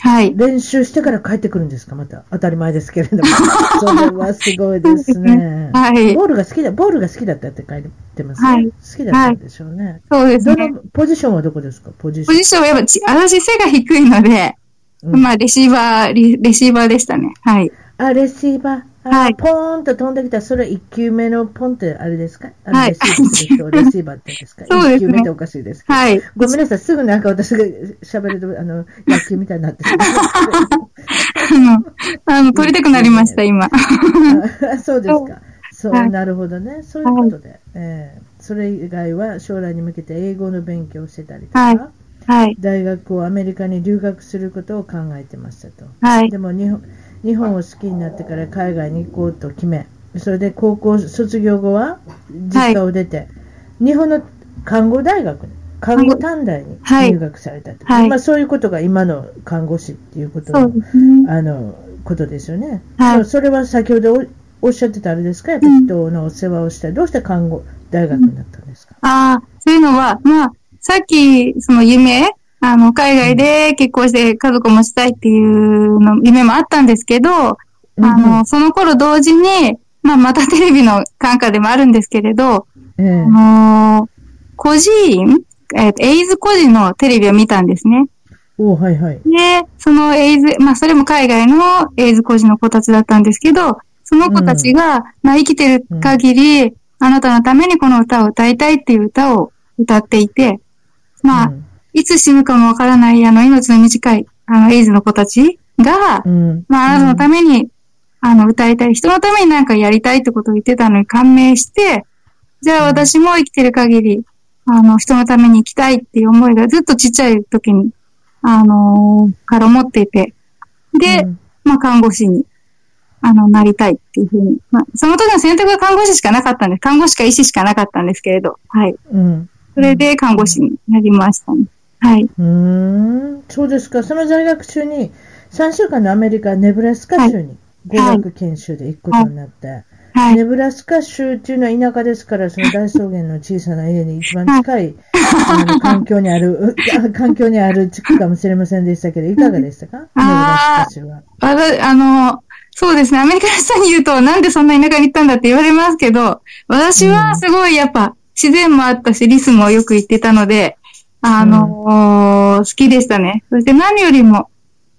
はい。練習してから帰ってくるんですか？また。当たり前ですけれども。それはすごいですね。はいボールが好きだ、ボールが好きだったって書いてますね。はい好きだったんでしょうね。そうですどね。のポジションはどこですか？ポジション。ポジションはやっぱち、私背が低いので、うんまあ、レシーバーレ、レシーバーでしたね。はい。あ、レシーバー。あはいポーンと飛んできた、それ1球目のポンってあれですか？はいレシーバーレシーバーってですかそうですね1球目っておかしいです。はい。ごめんなさい、すぐなんか私が喋ると、あの、野球みたいになってしまう あの、あの、撮りたくなりました、今。あそうですか。そう、はいなるほどね。そういうことで。えーそれ以外は将来に向けて英語の勉強をしてたりとか、はいはい。大学をアメリカに留学することを考えてましたと。はいでも日本日本を好きになってから海外に行こうと決め、それで高校卒業後は実家を出て、日本の看護大学に、看護短大にはい。入学されたと、はい。まあ、そういうことが今の看護師っていうことのね。あのことですよね、はい。それは先ほどおおっしゃってたあれですか、やっぱり人のお世話をしたい、どうして看護大学になったんですか、ああ、そういうのは、まあ、さっき、その夢、あの、海外で結婚して家族を持ちたいっていうの、夢もあったんですけど、あの、その頃同時に、まあ、またテレビの感化でもあるんですけれど、ええ。あの、孤児院、えっ、と、エイズ孤児のテレビを見たんですね。おはいはい。で、そのエイズ、まあ、それも海外のエイズ孤児の子たちだったんですけど、その子たちが、まあ、生きてる限り、あなたのためにこの歌を歌いたいっていう歌を歌っていて、まあ、うんいつ死ぬかもわからない、あの、命の短い、あの、エイズの子たちが、うんまあ、あなたのために、あの、歌いたい、人のためになんかやりたいってことを言ってたのに感銘して、じゃあ私も生きてる限り、あの、人のために生きたいっていう思いがずっとちっちゃい時にあのーから思っていて、で、うんまあ、看護師に、あの、なりたいっていうふうに。まあ、その時の選択は看護師しかなかったんです。看護師か医師しかなかったんですけれど、はい。うん。それで看護師になりましたね。はい。うーん、そうですか。その在学中に、3週間のアメリカ、ネブラスカ州に語学研修で行くことになって、はい。ネブラスカ州っていうのは田舎ですから、その大草原の小さな家に一番近い、あの環境にある、環境にある地区かもしれませんでしたけど、いかがでしたか？ネブラスカ州は。わたあの、そうですね。アメリカの人に言うと、なんでそんな田舎に行ったんだって言われますけど、私はすごいやっぱ自然もあったし、リスもよく行ってたので、あの好きでしたね。そして何よりも、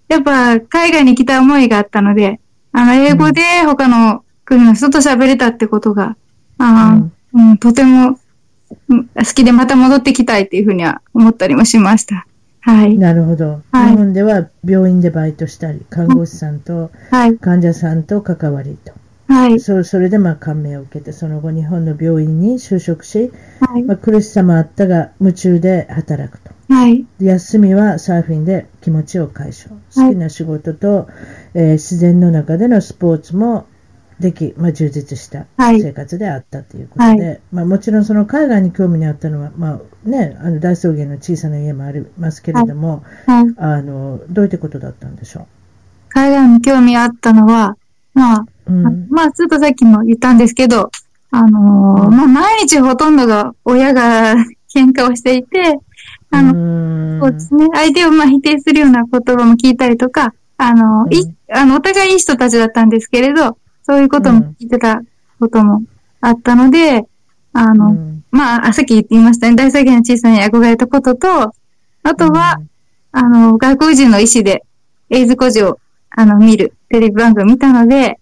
やっぱ海外に来た思いがあったので、あの、英語で他の国の人と喋れたってことが、あーうん、とてもうん好きでまた戻ってきたいっていうふうには思ったりもしました。はい。なるほど。はい日本では病院でバイトしたり、看護師さんとはい。患者さんと関わりと。はい。そそれでまあ感銘を受けて、その後日本の病院に就職し、はい。まあ、苦しさもあったが夢中で働くと。はい。休みはサーフィンで気持ちを解消。好きな仕事と、えー自然の中でのスポーツもでき、まあ、充実したはい生活であったということで、はまあ、もちろんその海外に興味にあったのは、まあね、あの大草原の小さな家もありますけれども、はい。あのどういったことだったんでしょ海外に興味あったのは、まあ、う。うんまあ、ちょっとさっきも言ったんですけど、あのーまあ、毎日ほとんどが親が喧嘩をしていて、あの、のそうですね。相手をまあ否定するような言葉も聞いたりとか、あの、いうんあの、お互いいい人たちだったんですけれど、そういうことも聞いてたこともあったので、あの、うんまあ、あさっき言いましたね。大作業の小さなに憧れたことと、あとは、あの、外国人の医師で、エイズ孤児を、あの、見る、テレビ番組見たので、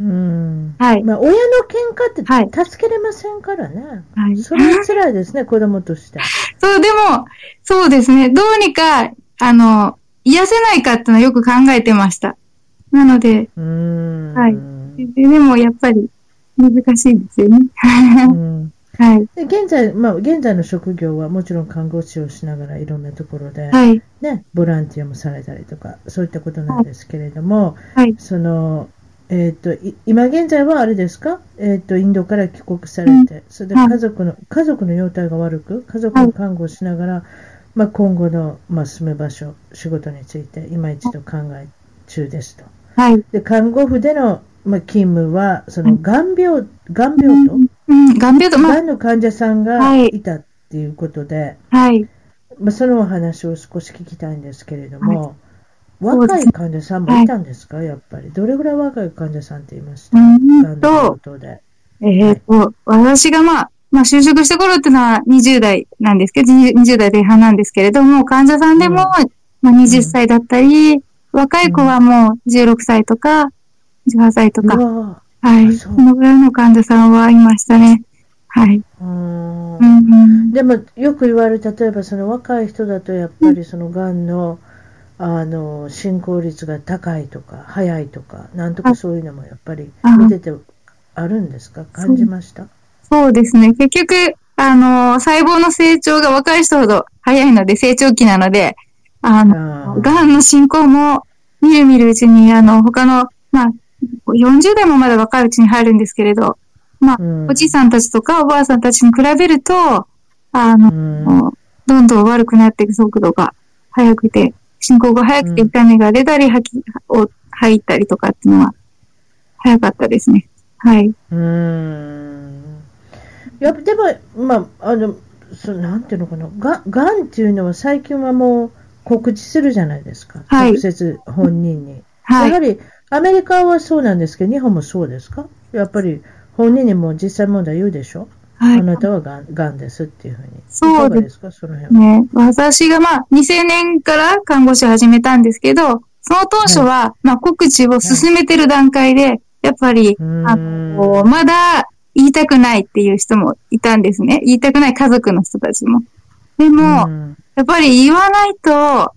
うんはい。まあ、親の喧嘩ってはい助けれませんからね。はい。それは辛いですね、子供として。そう、でも、そうですね。どうにか、あの、癒せないかってのはよく考えてました。なので、うーんはいででもやっぱり難しいですよね。うんはい。で現在、まあ、現在の職業はもちろん看護師をしながらいろんなところで、はい。ね、ボランティアもされたりとか、そういったことなんですけれども、はい。その、えっ、と、い今現在はあれですか？えっ、と、インドから帰国されて、それではい家族の、家族の容態が悪く、家族の看護をしながら、まあ、今後の、まあ、住む場所、仕事について、今一度考え中ですと。はい。で、看護婦での、まあ、勤務は、その、がん病、がん病と、うん、眼病と、まあ、がんの患者さんがはい。いたっていうことで、はい。まあ、そのお話を少し聞きたいんですけれども、そう若い患者さんもいたんですか、やっぱり。どれぐらい若い患者さんって言いました、うんと。えっ、と、私がまあ、まあ、就職した頃っていうのは20代なんですけど、20 20代前半なんですけれども、患者さんでも、まあ、20歳だったり、若い子はもう16歳とか、18歳とか、はい。あそのぐらいの患者さんはいましたね。はい。ぁうー。んうんうん、でも、よく言われる、例えばその若い人だと、やっぱりそのがんの、あの、進行率が高いとか、早いとか、なんとかそういうのもやっぱりあ。見ててあるんですか？感じました？そうですね。結局、あの、細胞の成長が若い人ほど早いので、成長期なので、あの、がんの進行も、みるみるうちに、あの、他の、まあ、40代もまだ若いうちに入るんですけれど、まあ、うんおじいさんたちとかおばあさんたちに比べると、あの、うんどんどん悪くなっていく速度が速くて、進行が速くてうん痛みが出たり、吐き、を吐いたりとかっていうのは、早かったですね。はい。うーん。やっぱでも、まあ、あの、そなんていうのかな、ががんっていうのは最近はもう告知するじゃないですか。はい直接本人に。はいやはり、アメリカはそうなんですけど、日本もそうですか？やっぱり、本人にも実際問題言うでしょ、はいあ。なたはがんがんですっていうふうに。そうですいかその辺は。ね、私がまあ、2000年から看護師を始めたんですけど、その当初は、まあ、告知を進めてる段階で、やっぱり、あの、まだ言いたくないっていう人もいたんですね。言いたくない家族の人たちも。でも、うんやっぱり言わないと、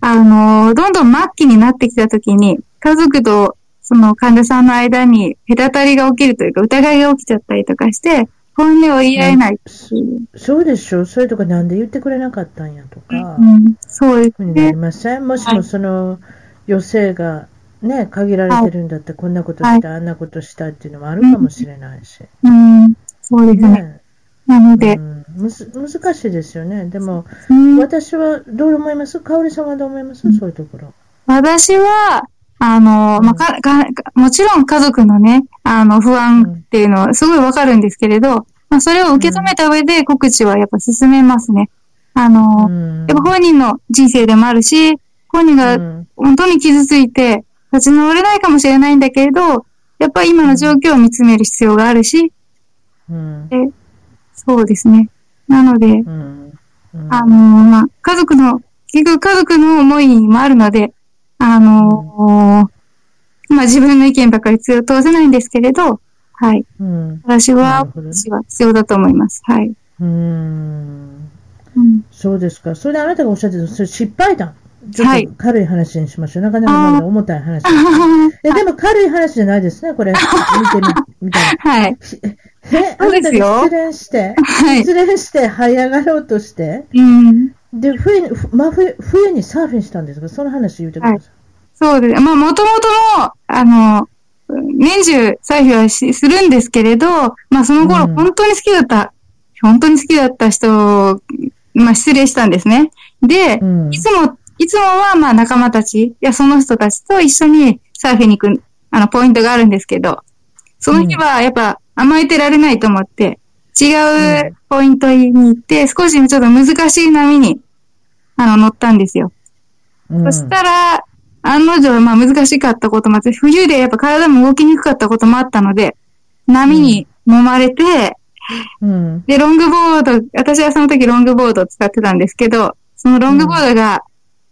あの、どんどん末期になってきたときに、家族とその患者さんの間に隔たりが起きるというか、疑いが起きちゃったりとかして、本音を言い合えないう。そうでしょそれとかなんで言ってくれなかったんやとか、うん、そうですふうになりね。ません。もしもはい。その余生がね、限られてるんだって、こんなことした、あんなことしたっていうのもあるかもしれないし。うん、そうですね。ねなので、うん、むず難しいですよね。でも、うん。私はどう思います？かおりさんはどう思います？そういうところ。私は、あの、まあ、か、か、もちろん家族のね、あの、不安っていうのはすごいわかるんですけれど、まあ、それを受け止めた上で告知はやっぱ進めますね。あの、うん。やっぱ本人の人生でもあるし、本人がうん。本当に傷ついて立ち直れないかもしれないんだけれど、やっぱり今の状況を見つめる必要があるし、うん。でそうですね。なので、うん。うん。あの、まあ、家族の、結局家族の思いもあるので、あの、まあ、自分の意見ばかり通せないんですけれど、はい。うん私なは、私は必要だと思います。はい。うんうん、そうですか。それであなたがおっしゃってた、それ失敗談。ちょっはいと軽い話にしましょう。なかなかまだ重たい話。えでも軽い話じゃないですね、これ。見てみ、みたいな。はい。え、あなたが失恋して、はい。失恋して這い上がろうとして、うん。で、冬に、ふ真冬、冬にサーフィンしたんですかその話言うてください。そうです。まあ、もともとも、あの、年中採費はしするんですけれど、まあ、その頃、うん本当に好きだった、本当に好きだった人、まあ、失礼したんですね。で、うんいつも、いつもは、まあ、仲間たち、いや、その人たちと一緒にサーフィンに行く、あの、ポイントがあるんですけど、その日は、やっぱ、甘えてられないと思って、違うポイントに行って、少しちょっと難しい波に、あの、乗ったんですよ。うん。そしたら、案の定、まあ難しかったこともあって、冬でやっぱ体も動きにくかったこともあったので、波に揉まれて、うん。で、ロングボード、私はその時ロングボードを使ってたんですけど、そのロングボードが、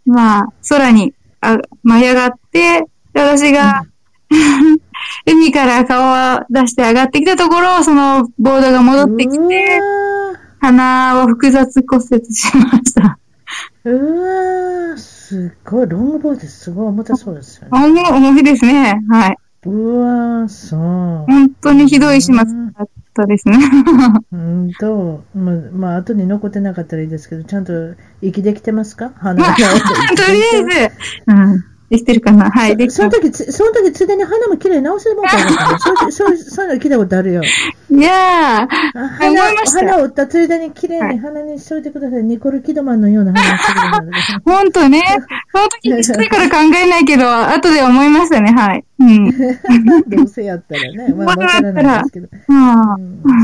まあ、空にあ舞い上がって、で私が、海から顔を出して上がってきたところ、そのボードが戻ってきうて、わ鼻を複雑骨折しました。ーうわーすごい。ロングボードすごい重たそうですよね。重い重いですね。はい。うわーそう。本当にひどい始末だったですね。うんと、まあ、まあ、後に残ってなかったらいいですけど、ちゃんと息できてますか？鼻がとりあえず、うん、できてるかな？はい、できてその時、つその時、ついでに鼻もきれいに直してもらったらよかそう そうそういうの聞いたことあるよ。いやー、あ思鼻いましたよ鼻を打ったついでにきれいに鼻にしといてください。ニコル・キドマンのような鼻をしてください。ほんとね、その時にしてから考えないけど、後で思いましたね、はい。うん。どうせやったらね、まあ、わからないですけど。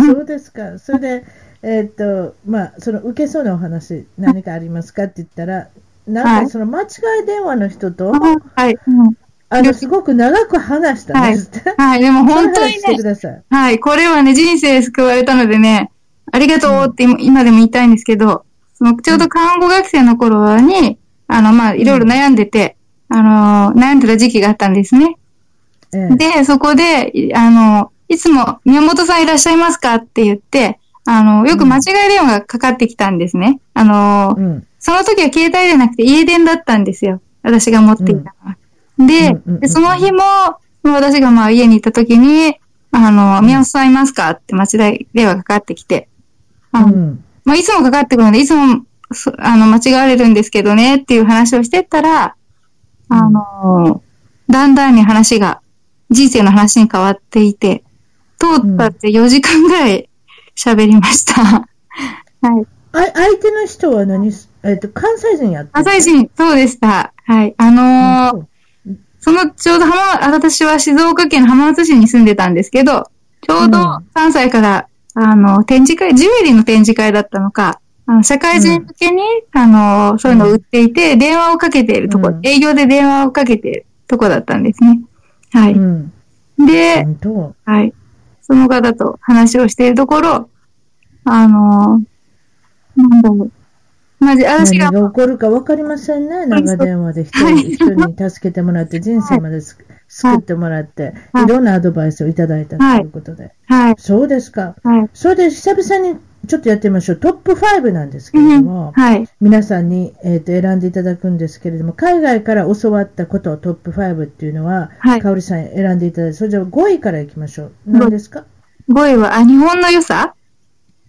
そうですか。それで、えーっと、まあ、その受けそうなお話、何かありますか？って言ったら、なんはいかその間違い電話の人と、はい、うんあの、すごく長く話したんですって。はい、でも本当にね。はい、これはね、人生救われたのでね、ありがとうって今今でも言いたいんですけど、その、ちょうど看護学生の頃に、あの、まあ、いろいろ悩んでて、あの、悩んでた時期があったんですね。ええで、そこで、いあの、いつも、宮本さんいらっしゃいますかって言って、あの、よく間違い電話がかかってきたんですね。あの、うん。その時は携帯じゃなくて家電だったんですよ。私が持っていたのは。でうんうんうんで、その日も、私がまあ家に行った時に、あの、宮本さんいますか？って間違い電話がかかってきて、あのうん。まあ、いつもかかってくるので、いつも、そあの、間違われるんですけどね、っていう話をしてったら、あの、だんだんに話が、人生の話に変わっていて、通ったって4時間ぐらい喋りました。はい。あ相手の人は何す、えっと、関西人やって朝人、そうでした。はい。あのーうんその、ちょうど浜、あ私は静岡県の浜松市に住んでたんですけど、ちょうどうん3歳から、あの、展示会、ジュエリーの展示会だったのか、あの社会人向けに、あの、そういうのを売っていて、電話をかけているとこ、うん営業で電話をかけているとこだったんですね。はうい。ん。で、はい。その方と話をしているところ、あの、なんだろう。まじ、私が何が起こるか分かりませんね。長電話で人に人に助けてもらって、人生まです救ってもらって、はいいろんなアドバイスをいただいたということで。はい。そうですか。はい。それで久々にちょっとやってみましょう。トップ5なんですけれども、はい。皆さんに、えー、と選んでいただくんですけれども、海外から教わったこと、トップ5っていうのは、はいかおりさん選んでいただいて、それじゃあ5位からいきましょう。何ですか？5位は、あ、日本の良さ？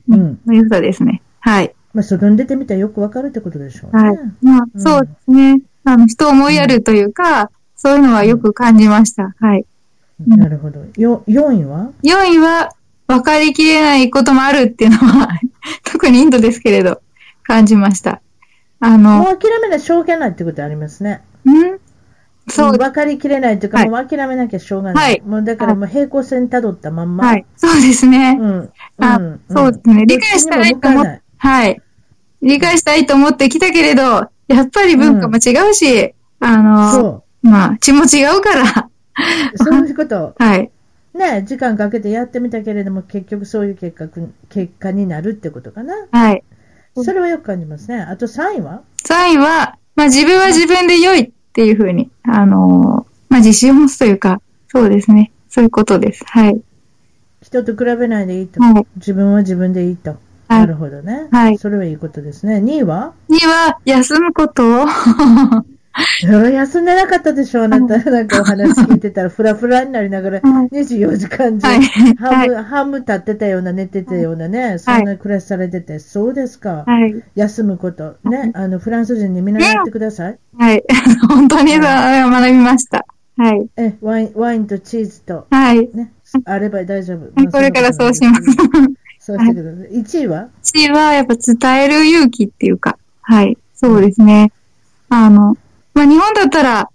うん。の良さですね。はい。まあ、外に出てみたらよくわかるってことでしょうね。はい。まあ、うんそうですね。あの、人を思いやるというか、そういうのはよく感じました。はい。うんなるほど。よ、4位は？4位は、分かりきれないこともあるっていうのは、特にインドですけれど、感じました。あの、もう諦めない、しょうがないってことありますね。ん？そう、分かりきれないというか、はいもう諦めなきゃしょうがない。はいもうだからもう平行線辿ったまんま。はい。そうですね。うん。あんそうですね。理解したいと思はい。理解したいと思ってきたけれど、やっぱり文化も違うし、あの、そまあ、血も違うから、う。そういうこと。はい。ね、時間かけてやってみたけれども、結局そういう結果く、結果になるってことかな。はい。それはよく感じますね。あと3位は？3位は、まあ自分は自分で良いっていうふうに、あのーまあ自信を持つというか、そうですね。そういうことです。はい。人と比べないでいいと。はい。自分は自分でいいと。はいなるほどね。はいそれはいいことですね。2位は？2位は、休むこと休んでなかったでしょあなた。なんかお話聞いてたら、フラフラになりながら、はい24時間中、はい半分、半分立ってたような、寝てたようなね、そんな暮らしされてて、そうですか。はい。休むこと。ね、あの、フランス人に見習ってください。はい。本当に学びました。はい。え、ワイン、ワインとチーズと、はい。ね、あれば大丈夫。これからそうします。そうしてください。1位は？1位はやっぱ伝える勇気っていうか、はい。そうですね。あの、まあ、日本だったら、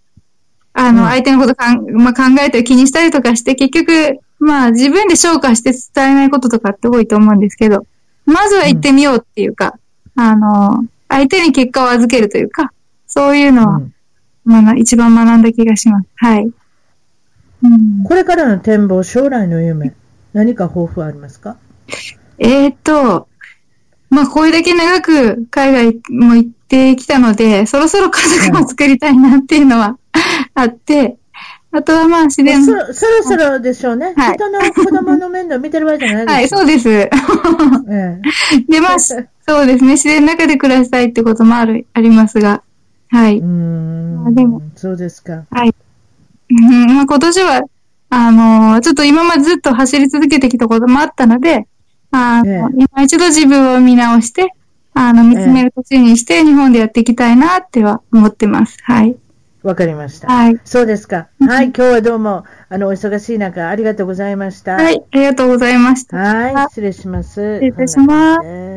あの、うん相手のことかん、まあ、考えたり気にしたりとかして、結局、まあ、自分で消化して伝えないこととかって多いと思うんですけど、まずは行ってみようっていうか、あの、相手に結果を預けるというか、そういうのは、うんまあ、一番学んだ気がします。はい。うん、これからの展望、将来の夢、何か抱負はありますか？えーっと、まあ、これだけ長く海外も行ってきたので、そろそろ家族も作りたいなっていうのはあって、あとはまあ自然、そろそろそろでしょうね。はい人の子供の面倒見てる場合じゃないはい、ですよ。そうです。えで、まあ、しそうですね、自然の中で暮らしたいってこともある、ありますが、はい。えうーんあでもそうですか。うんまあ、今年は、あのーちょっと今までずっと走り続けてきたこともあったので、あのええ今一度自分を見直して、あの、見つめる年にして日本でやっていきたいなっては思ってます。はい。わかりました。はい。そうですか。はい、今日はどうも、あの、お忙しい中、ありがとうございました。はい、ありがとうございました。はい、失礼します。失礼いたします